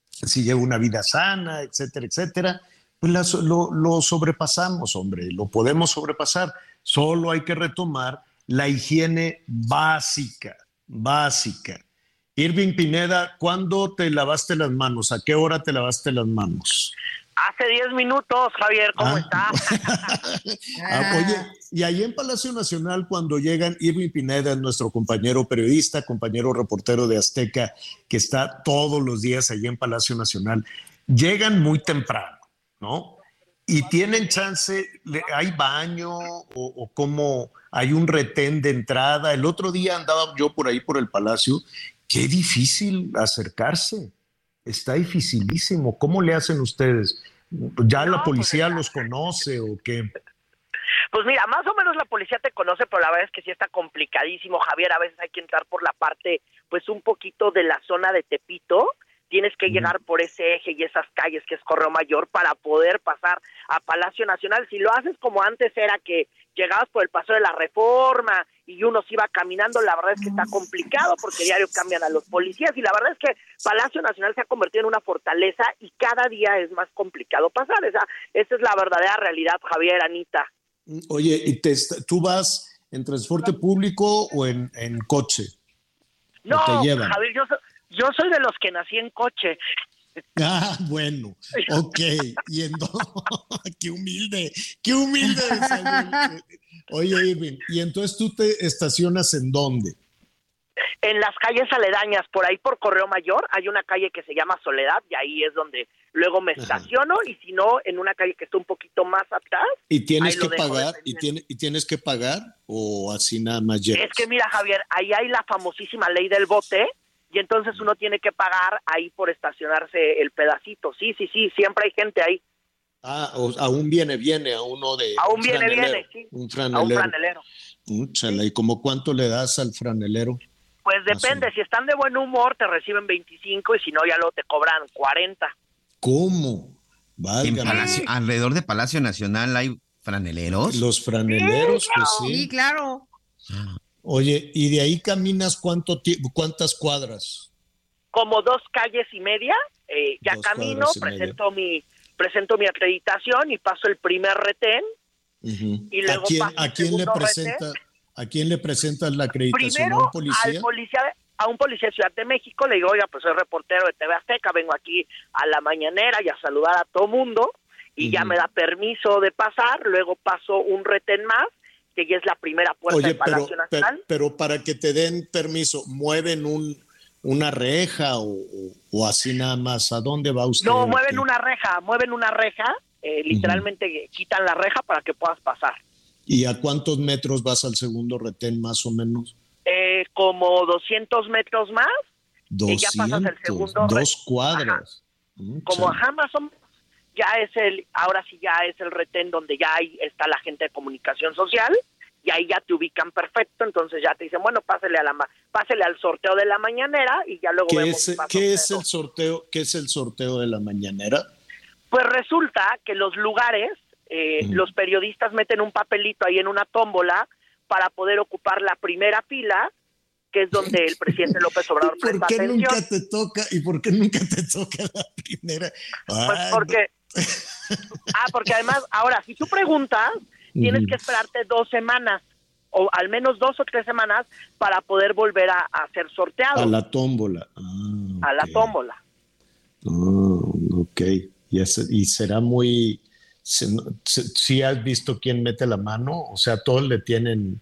si lleva una vida sana, etcétera, etcétera, pues lo, lo sobrepasamos, hombre, lo podemos sobrepasar. Solo hay que retomar la higiene básica, básica. Irving Pineda, ¿cuándo te lavaste las manos? ¿A qué hora te lavaste las manos? Hace 10 minutos, Javier, ¿cómo Ah. está? Ah, oye, y ahí en Palacio Nacional, cuando llegan, Irving Pineda, nuestro compañero periodista, compañero reportero de Azteca, que está todos los días allí en Palacio Nacional, llegan muy temprano, ¿no? Y tienen chance, hay baño o, o cómo hay un retén de entrada. El otro día andaba yo por ahí por el Palacio, qué difícil acercarse. Está dificilísimo. ¿Cómo le hacen ustedes? ¿Ya la policía los conoce o qué? Pues mira, más o menos la policía te conoce, pero la verdad es que sí está complicadísimo, Javier. A veces hay que entrar por la parte, pues un poquito de la zona de Tepito. Tienes que llegar por ese eje y esas calles que es Correo Mayor para poder pasar a Palacio Nacional. Si lo haces como antes era que llegabas por el paso de la Reforma y uno se iba caminando, la verdad es que está complicado porque diario cambian a los policías y la verdad es que Palacio Nacional se ha convertido en una fortaleza y cada día es más complicado pasar. Esa, esa es la verdadera realidad, Javier, Anita. Oye, ¿y te tú vas en transporte público o en, en coche? ¿O No? Javier, yo, yo soy de los que nací en coche. Ah, bueno, ok. Y en do- qué humilde, qué humilde. Oye, Irving, y entonces tú te estacionas en dónde? En las calles aledañas, por ahí por Correo Mayor, hay una calle que se llama Soledad y ahí es donde luego me estaciono y si no, en una calle que está un poquito más atrás. ¿Y tienes que pagar? ¿Y, tiene, ¿Y tienes que pagar o así nada más llegas? Es que mira, Javier, ahí hay la famosísima ley del bote y entonces uno tiene que pagar ahí por estacionarse el pedacito. Sí, sí, sí, siempre hay gente ahí. Ah, aún viene, viene a uno de. Aún viene, viene, sí. Un franelero. A un franelero. ¿Y como cuánto le das al franelero? Pues depende, si están de buen humor te reciben 25 y si no ya luego te cobran 40. ¿Cómo? alrededor de Palacio Nacional hay franeleros. Los franeleros, pues sí. Sí, claro. Oye, ¿y de ahí caminas cuánto cuántas cuadras? Como dos calles y media. Eh, ya camino, presento mi presento mi acreditación y paso el primer retén. Y luego ¿A quién, le presenta, ¿A quién le presentas la acreditación? ¿A un policía? policía a un policía de Ciudad de México, le digo, oiga, pues soy reportero de TV Azteca, vengo aquí a la mañanera y a saludar a todo mundo, y ya me da permiso de pasar, luego paso un retén más, que ya es la primera puerta del Palacio Nacional. Pero, para que te den permiso, ¿mueven un, una reja o, así nada más? ¿A dónde va usted? No, mueven una reja, mueven una reja, eh, literalmente quitan la reja para que puedas pasar. ¿Y a cuántos metros vas al segundo retén más o menos? Eh, como 200 metros más, 200, y ya pasas el segundo dos cuadras. Como ajá, más o menos, ya es el, ahora sí ya es el retén donde ya está la gente de comunicación social, y ahí ya te ubican perfecto, entonces ya te dicen, bueno, pásele a la pásele al sorteo de la mañanera y ya luego ¿Qué vemos es, ¿qué es el sorteo? ¿Qué es el sorteo de la mañanera? Pues resulta que los lugares, eh, los periodistas meten un papelito ahí en una tómbola para poder ocupar la primera fila, que es donde el presidente López Obrador ¿Por qué nunca te toca y por qué nunca te toca la primera? pues porque Ah, porque además ahora si tú preguntas, tienes que esperarte dos semanas o al menos dos o tres semanas para poder volver a, ser sorteado. A la tómbola. Ah, a la tómbola. Ah, ok. Y, y será muy si has visto quién mete la mano? O sea, ¿todos le tienen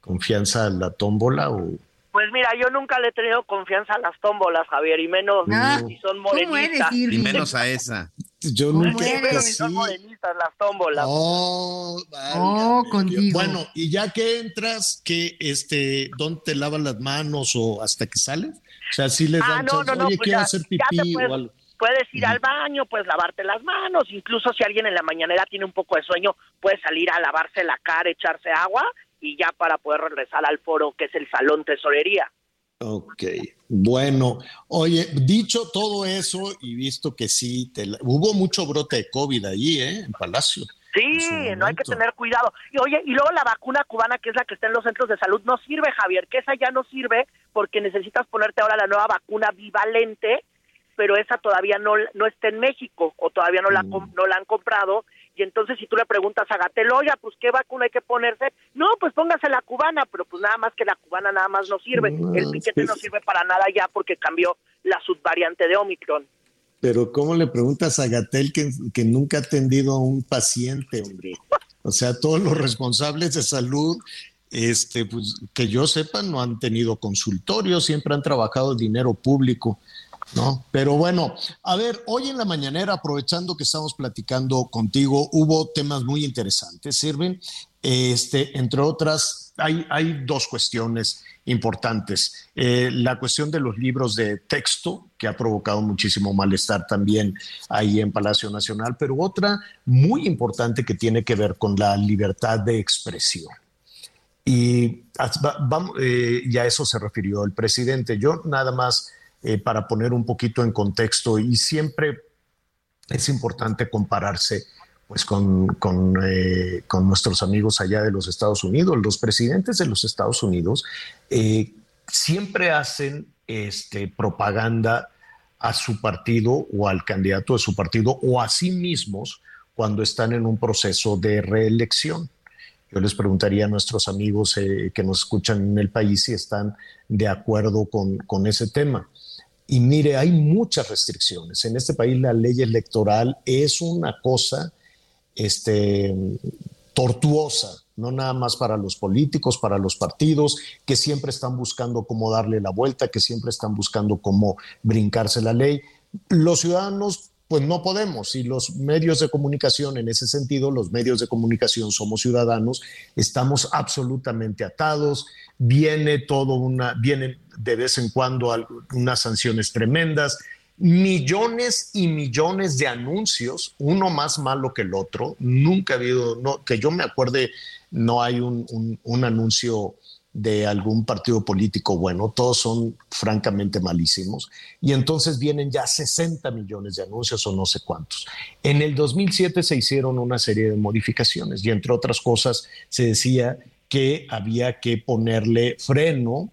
confianza a la tómbola o...? Pues mira, yo nunca le he tenido confianza a las tómbolas, Javier, y menos si son morenistas. Y menos a esa. Yo nunca he si son morenistas las tómbolas. Oh, oh contigo. Bueno, y ya que entras, que este, ¿dónde te lavas las manos o hasta que sales? O sea, si les ah, dan no, no, no, oye, pues quiero hacer pipí o algo. Puedes ir al baño, puedes lavarte las manos, incluso si alguien en la mañanera tiene un poco de sueño, puede salir a lavarse la cara, echarse agua y ya para poder regresar al foro que es el salón tesorería. Ok, bueno, oye, dicho todo eso y visto que sí, hubo mucho brote de COVID ahí, ¿eh? En Palacio. Sí, no hay que tener cuidado. Y oye, y luego la vacuna cubana, que es la que está en los centros de salud, no sirve, Javier, que esa ya no sirve porque necesitas ponerte ahora la nueva vacuna bivalente, pero esa todavía no, no está en México o todavía no la, mm. no la han comprado. Y entonces si tú le preguntas a Gatel, oye, pues qué vacuna hay que ponerse, no, pues póngase la cubana, pero pues nada más que la cubana nada más no sirve. El piquete no sirve para nada ya porque cambió la subvariante de Omicron. Pero ¿cómo le preguntas a Gatel que, que nunca ha atendido a un paciente, hombre? O sea, todos los responsables de salud este, pues, que yo sepa, no han tenido consultorios, siempre han trabajado dinero público. ¿No? Pero bueno, a ver, hoy en la mañanera, aprovechando que estamos platicando contigo, hubo temas muy interesantes, Sirven. Este, entre otras, hay, hay dos cuestiones importantes. Eh, la cuestión de los libros de texto, que ha provocado muchísimo malestar también ahí en Palacio Nacional, pero otra muy importante que tiene que ver con la libertad de expresión. Y, eh, y a eso se refirió el presidente. Yo nada más eh, para poner un poquito en contexto y siempre es importante compararse pues con, con, eh, nuestros amigos allá de los Estados Unidos. Los presidentes de los Estados Unidos eh, siempre hacen este, propaganda a su partido o al candidato de su partido o a sí mismos cuando están en un proceso de reelección. Yo les preguntaría a nuestros amigos que nos escuchan en el país si están de acuerdo con, con ese tema. Y mire, hay muchas restricciones. En este país la ley electoral es una cosa este, tortuosa, no nada más para los políticos, para los partidos, que siempre están buscando cómo darle la vuelta, que siempre están buscando cómo brincarse la ley. Los ciudadanos pues no podemos. Y los medios de comunicación, en ese sentido, los medios de comunicación somos ciudadanos, estamos absolutamente atados. Viene todo una, vienen de vez en cuando unas sanciones tremendas. millones y millones de anuncios, uno más malo que el otro. Nunca ha habido, que yo me acuerde, no hay un, un anuncio de algún partido político bueno, todos son francamente malísimos, y entonces vienen ya 60 millones de anuncios o no sé cuántos. En el 2007 se hicieron una serie de modificaciones y entre otras cosas se decía que había que ponerle freno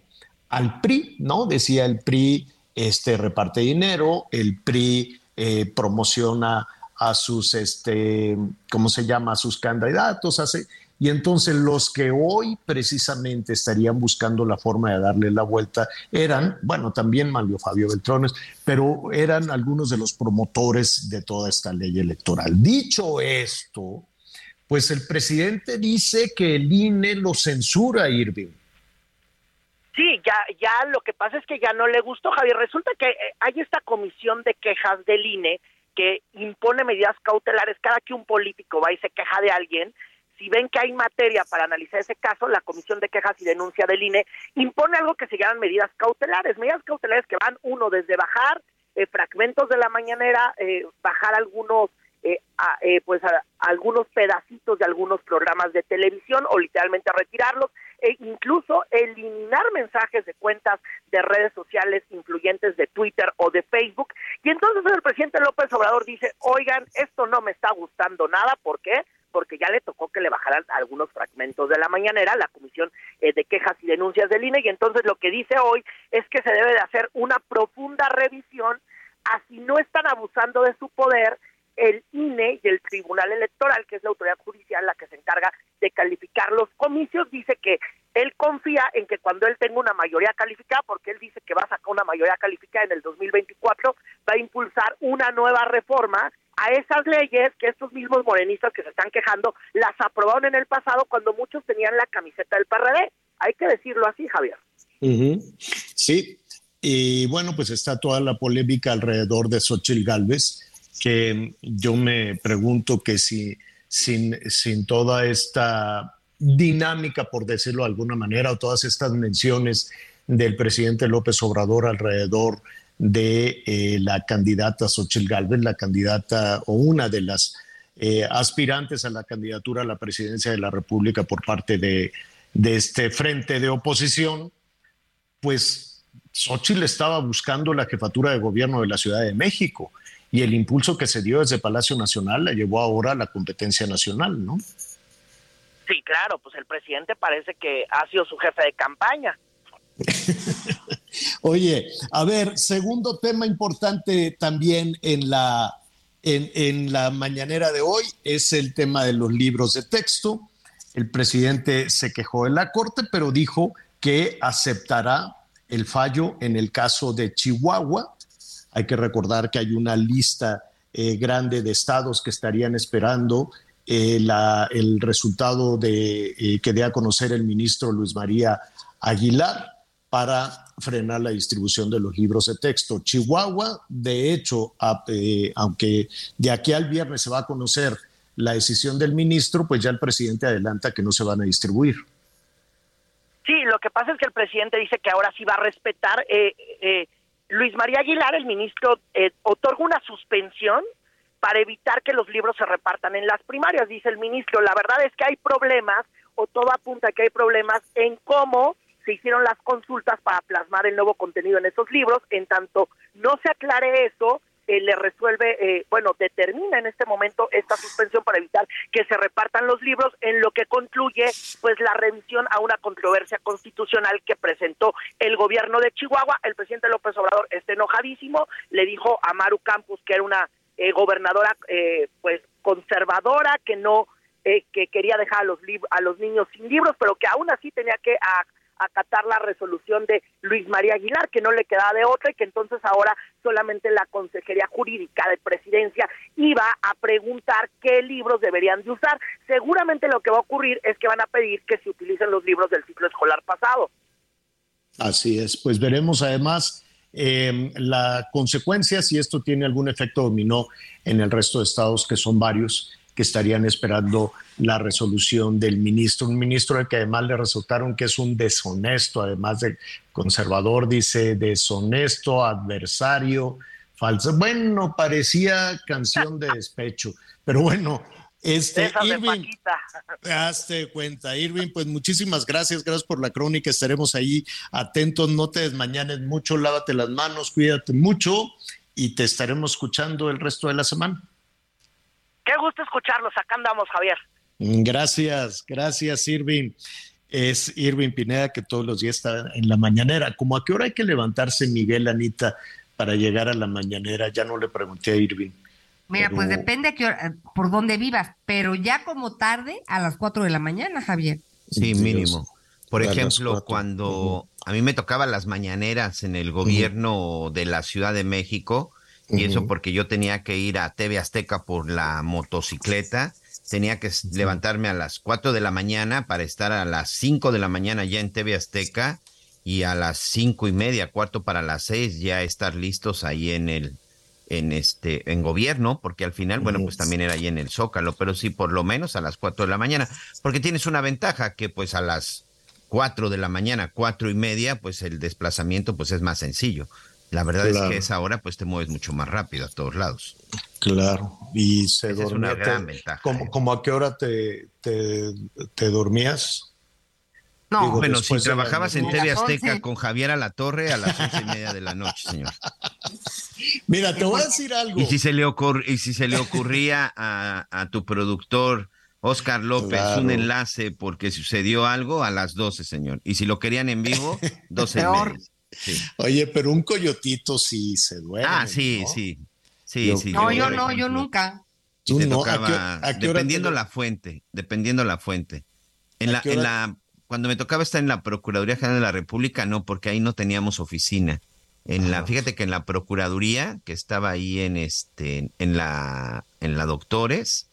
al PRI, ¿no? Decía el PRI este, reparte dinero, el PRI eh, promociona a sus, este, ¿cómo se llama?, a sus candidatos, hace, y entonces los que hoy precisamente estarían buscando la forma de darle la vuelta eran, bueno, también Mario Fabio Beltrones, pero eran algunos de los promotores de toda esta ley electoral. Dicho esto, pues el presidente dice que el INE lo censura, Irving. Sí, ya, ya lo que pasa es que ya no le gustó, Javier. Resulta que eh, hay esta comisión de quejas del INE que impone medidas cautelares cada que un político va y se queja de alguien. Si ven que hay materia para analizar ese caso, la Comisión de Quejas y Denuncia del INE impone algo que se llaman medidas cautelares. Medidas cautelares que van, uno, desde bajar eh, fragmentos de la mañanera, eh, bajar algunos eh, eh, pues algunos pedacitos de algunos programas de televisión o literalmente retirarlos e incluso eliminar mensajes de cuentas de redes sociales influyentes de Twitter o de Facebook y entonces el presidente López Obrador dice oigan esto no me está gustando nada ¿por qué? porque ya le tocó que le bajaran algunos fragmentos de la mañanera la comisión eh, de quejas y denuncias del INE y entonces lo que dice hoy es que se debe de hacer una profunda revisión así no están abusando de su poder el INE y el Tribunal Electoral, que es la autoridad judicial la que se encarga de calificar los comicios, dice que él confía en que cuando él tenga una mayoría calificada, porque él dice que va a sacar una mayoría calificada en el 2024, va a impulsar una nueva reforma a esas leyes que estos mismos morenistas que se están quejando las aprobaron en el pasado cuando muchos tenían la camiseta del PRD. Hay que decirlo así, Javier. Sí, y bueno, pues está toda la polémica alrededor de Xochitl Galvez que yo me pregunto que si sin, sin toda esta dinámica, por decirlo de alguna manera, o todas estas menciones del presidente López Obrador alrededor de eh, la candidata Xochitl Galvez, la candidata o una de las eh, aspirantes a la candidatura a la presidencia de la República por parte de, de este frente de oposición, pues Xochitl estaba buscando la jefatura de gobierno de la Ciudad de México y el impulso que se dio desde Palacio Nacional la llevó ahora a la competencia nacional, ¿no? Sí, claro, pues el presidente parece que ha sido su jefe de campaña. Oye, a ver, segundo tema importante también en la, en, en, la mañanera de hoy es el tema de los libros de texto. El presidente se quejó de la Corte, pero dijo que aceptará el fallo en el caso de Chihuahua hay que recordar que hay una lista eh, grande de estados que estarían esperando eh, el resultado de, eh, que dé a conocer el ministro Luis María Aguilar para frenar la distribución de los libros de texto. Chihuahua, de hecho, aunque de aquí al viernes se va a conocer la decisión del ministro, pues ya el presidente adelanta que no se van a distribuir. Sí, lo que pasa es que el presidente dice que ahora sí va a respetar Luis María Aguilar, el ministro, eh, otorga una suspensión para evitar que los libros se repartan en las primarias, dice el ministro. La verdad es que hay problemas, o todo apunta a que hay problemas en cómo se hicieron las consultas para plasmar el nuevo contenido en esos libros. En tanto no se aclare eso, eh, le resuelve, eh, bueno, determina en este momento esta suspensión para evitar que se repartan los libros, en lo que concluye pues la revisión a una controversia constitucional que presentó el gobierno de Chihuahua. El presidente López Obrador está enojadísimo, le dijo a Maru Campos que era una eh, gobernadora pues conservadora, que no que quería dejar a los a los niños sin libros, pero que aún así tenía que acatar la resolución de Luis María Aguilar, que no le quedaba de otra y que entonces ahora solamente la Consejería Jurídica de Presidencia iba a preguntar qué libros deberían de usar. Seguramente lo que va a ocurrir es que van a pedir que se utilicen los libros del ciclo escolar pasado. Así es, pues veremos además eh, la consecuencia, si esto tiene algún efecto dominó en el resto de estados, que son varios, que estarían esperando la resolución del ministro, un ministro al que además le resultaron que es un deshonesto, además de conservador, dice deshonesto, adversario falsa. Bueno, parecía canción de despecho, pero bueno, este, Irving, hazte cuenta, Irving, pues muchísimas gracias, gracias por la crónica, estaremos ahí atentos, no te desmañanes mucho, lávate las manos, cuídate mucho y te estaremos escuchando el resto de la semana. Qué gusto escucharlos, acá andamos, Javier. Gracias, gracias, Irving. Es Irving Pineda que todos los días está en la mañanera. ¿Cómo a qué hora hay que levantarse, Miguel, Anita, para llegar a la mañanera? Ya no le pregunté a Irving. Mira, pues depende por dónde vivas, pero ya como tarde, a las 4 de la mañana, Javier. Sí, mínimo. Por ejemplo, cuando a mí me tocaban las mañaneras en el gobierno de la Ciudad de México, y eso porque yo tenía que ir a TV Azteca por la motocicleta, tenía que levantarme a las 4 de la mañana para estar a las 5 de la mañana ya en TV Azteca y a las cinco y media, cuarto para las seis, ya estar listos ahí en el en este en gobierno, porque al final, bueno, pues también era ahí en el Zócalo, pero sí por lo menos a las 4 de la mañana, porque tienes una ventaja que pues a las 4 de la mañana, cuatro y media, pues el desplazamiento pues es más sencillo. La verdad es que a esa hora pues te mueves mucho más rápido a todos lados. Claro, y se Es una gran ventaja. ¿Cómo, a qué hora te, te, te dormías? No, bueno, si trabajabas en TV Azteca con Javier a la Torre a las once y media de la noche, señor. Mira, te voy a decir algo. Y si se le, y si se le ocurría a, tu productor Oscar López un enlace porque sucedió algo a las 12, señor. Y si lo querían en vivo, 12 y media. Oye, pero un coyotito sí se duerme. Ah, sí, sí. Sí, sí. No, yo, no, yo nunca. Tú no, dependiendo la fuente, dependiendo la fuente. En la, en la, cuando me tocaba estar en la Procuraduría General de la República, no, porque ahí no teníamos oficina. En la, fíjate que en la Procuraduría, que estaba ahí en este, en la, en la Doctores,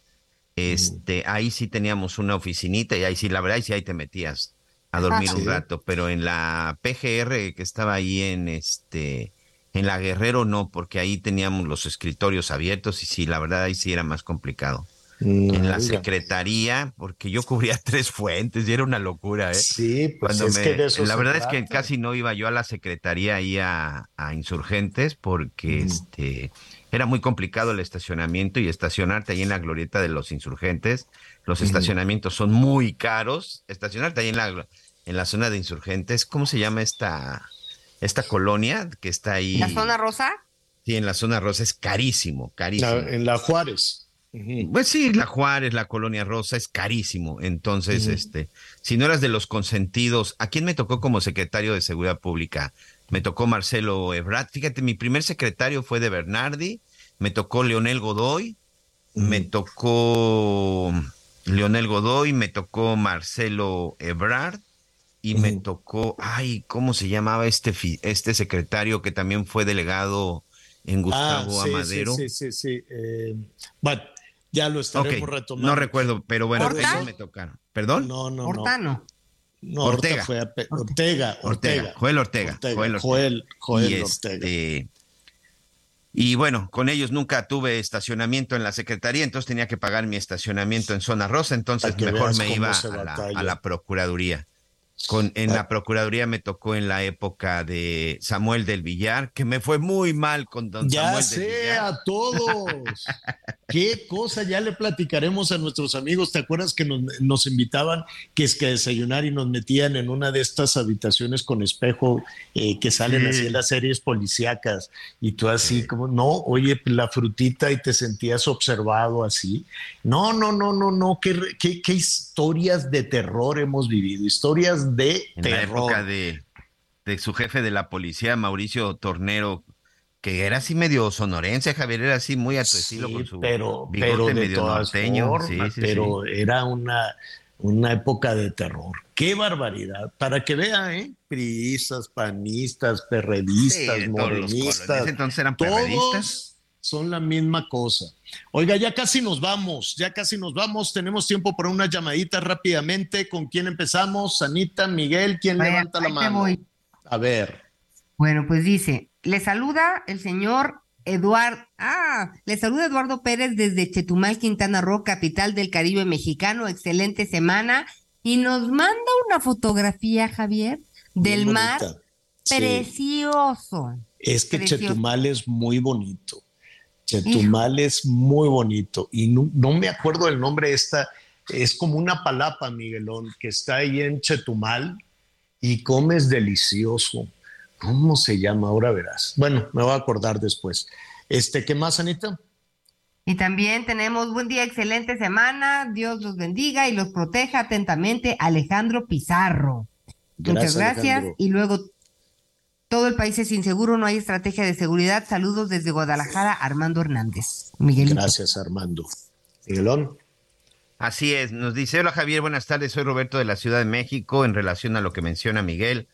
este, ahí sí teníamos una oficinita y ahí sí, la verdad, sí ahí te metías a dormir un rato, pero en la PGR que estaba ahí en este, en la Guerrero no, porque ahí teníamos los escritorios abiertos y sí, la verdad ahí sí era más complicado. Mm, en la secretaría, porque yo cubría tres fuentes y era una locura, ¿eh? Sí, pues es que La verdad es que casi no iba yo a la secretaría ahí a, insurgentes porque este era muy complicado el estacionamiento y estacionarte ahí en la glorieta de los insurgentes. Los estacionamientos son muy caros. Estacionarte ahí en la, en la zona de insurgentes, ¿cómo se llama esta, esta colonia que está ahí? ¿La zona rosa? Sí, en la zona rosa es carísimo, carísimo. en la Juárez. Pues sí, la Juárez, la Colonia Rosa es carísimo. Entonces, este, si no eras de los consentidos, ¿a quién me tocó como secretario de Seguridad Pública? Me tocó Marcelo Ebrard. Fíjate, mi primer secretario fue de Bernardi, me tocó Leonel Godoy, me tocó Leonel Godoy, me tocó Marcelo Ebrard y me tocó, ay, ¿cómo se llamaba este, este secretario que también fue delegado en ah, Gustavo Amadero? Sí, sí, sí. Eh, bueno, ya lo estaremos retomando. No recuerdo, pero bueno, ellos me tocaron. ¿Perdón? No, no, no. No, Ortega. Fue Ortega, Ortega, Joel Ortega. Joel, Joel, Ortega. Este, y bueno, con ellos nunca tuve estacionamiento en la secretaría, entonces tenía que pagar mi estacionamiento en zona rosa, entonces mejor me iba a la Procuraduría. Con, en la Procuraduría me tocó en la época de Samuel del Villar, que me fue muy mal con don ya Samuel del Villar. Ya sé, a todos. Qué cosa, ya le platicaremos a nuestros amigos. ¿Te acuerdas que nos, invitaban que es que desayunar y nos metían en una de estas habitaciones con espejo eh, que salen así en las series policíacas? Y tú así como, no, oye, la frutita y te sentías observado así. No, no, no, no, no, qué, qué, qué historias de terror hemos vivido, historias de en la época de, su jefe de la policía, Mauricio Tornero, que era así medio sonorense, Javier, era así muy a tu estilo con su pero, pero de medio norteño. pero era una, una época de terror. ¡Qué barbaridad! Para que vea, ¿eh? Priistas, panistas, perredistas, morenistas. entonces eran perredistas son la misma cosa. Oiga, ya casi nos vamos, ya casi nos vamos. Tenemos tiempo para una llamadita rápidamente. ¿Con quién empezamos? Anita, Miguel, ¿quién levanta la mano? A ver. Bueno, pues dice, le saluda el señor Eduardo, ah, le saluda Eduardo Pérez desde Chetumal, Quintana Roo, capital del Caribe mexicano. Excelente semana. Y nos manda una fotografía, Javier, del mar precioso. Es que Chetumal es muy bonito. Chetumal es muy bonito. Y no, me acuerdo el nombre de esta. Es como una palapa, Miguelón, que está ahí en Chetumal y comes delicioso. ¿Cómo se llama? Ahora verás. Bueno, me voy a acordar después. Este, ¿qué más, Anita? Y también tenemos buen día, excelente semana. Dios los bendiga y los proteja atentamente. Alejandro Pizarro. Muchas gracias. Y luego, todo el país es inseguro, no hay estrategia de seguridad. Saludos desde Guadalajara, Armando Hernández. Miguel. Gracias, Armando. Miguelón. Así es, nos dice, hola Javier, buenas tardes, soy Roberto de la Ciudad de México en relación a lo que menciona Miguel.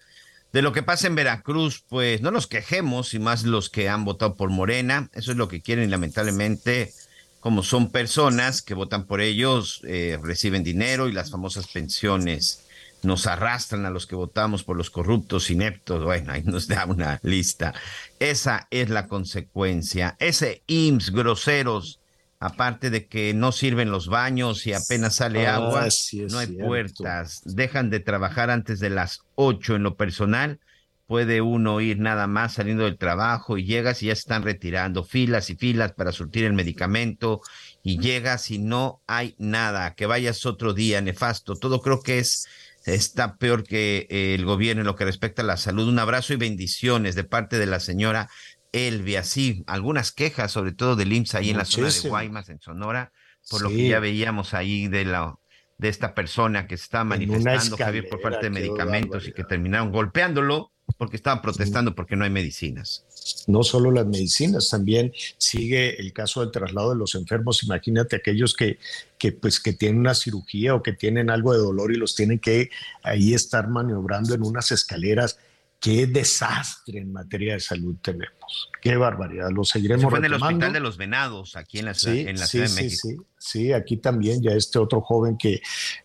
De lo que pasa en Veracruz, pues no nos quejemos, y más los que han votado por Morena, eso es lo que quieren y lamentablemente, como son personas que votan por ellos, eh, reciben dinero y las famosas pensiones nos arrastran a los que votamos por los corruptos, ineptos, bueno, ahí nos da una lista. Esa es la consecuencia. Ese IMSS groseros, aparte de que no sirven los baños y apenas sale ah, agua, no hay puertas, dejan de trabajar antes de las ocho en lo personal. Puede uno ir nada más saliendo del trabajo y llegas y ya están retirando filas y filas para surtir el medicamento y llegas y no hay nada, que vayas otro día nefasto. Todo creo que es está peor que eh, el gobierno en lo que respecta a la salud. Un abrazo y bendiciones de parte de la señora Elvia. Sí, algunas quejas, sobre todo del IMSS ahí en la zona de Guaymas, en Sonora, por lo que ya veíamos ahí de la de esta persona que se está manifestando, Javier, por parte de medicamentos y que terminaron golpeándolo porque estaban protestando porque no hay medicinas. No solo las medicinas, también sigue el caso del traslado de los enfermos. Imagínate aquellos que, que, pues, que tienen una cirugía o que tienen algo de dolor y los tienen que ahí estar maniobrando en unas escaleras. Qué desastre en materia de salud tenemos. Qué barbaridad. Lo seguiremos Se fue en el Hospital de los Venados, aquí en la, ciudad, en la Ciudad de México. Sí, sí, aquí también ya este otro joven que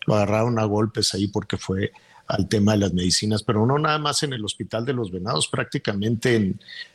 lo agarraron a golpes ahí porque fue al tema de las medicinas, pero no nada más en el Hospital de los Venados, prácticamente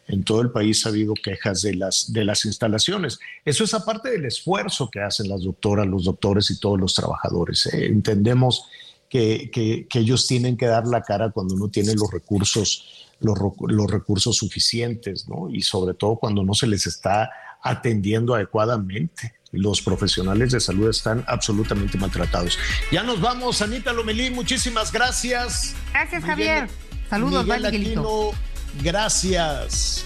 en, todo el país ha habido quejas de las, de las instalaciones. Eso es aparte del esfuerzo que hacen las doctoras, los doctores y todos los trabajadores. ¿eh? Entendemos que, que, ellos tienen que dar la cara cuando no tiene los recursos, los, los recursos suficientes, ¿no? Y sobre todo cuando no se les está atendiendo adecuadamente los profesionales de salud están absolutamente maltratados. Ya nos vamos, Anita Lomelí, muchísimas gracias. Gracias, Javier. Saludos, Miguel Aquino, gracias.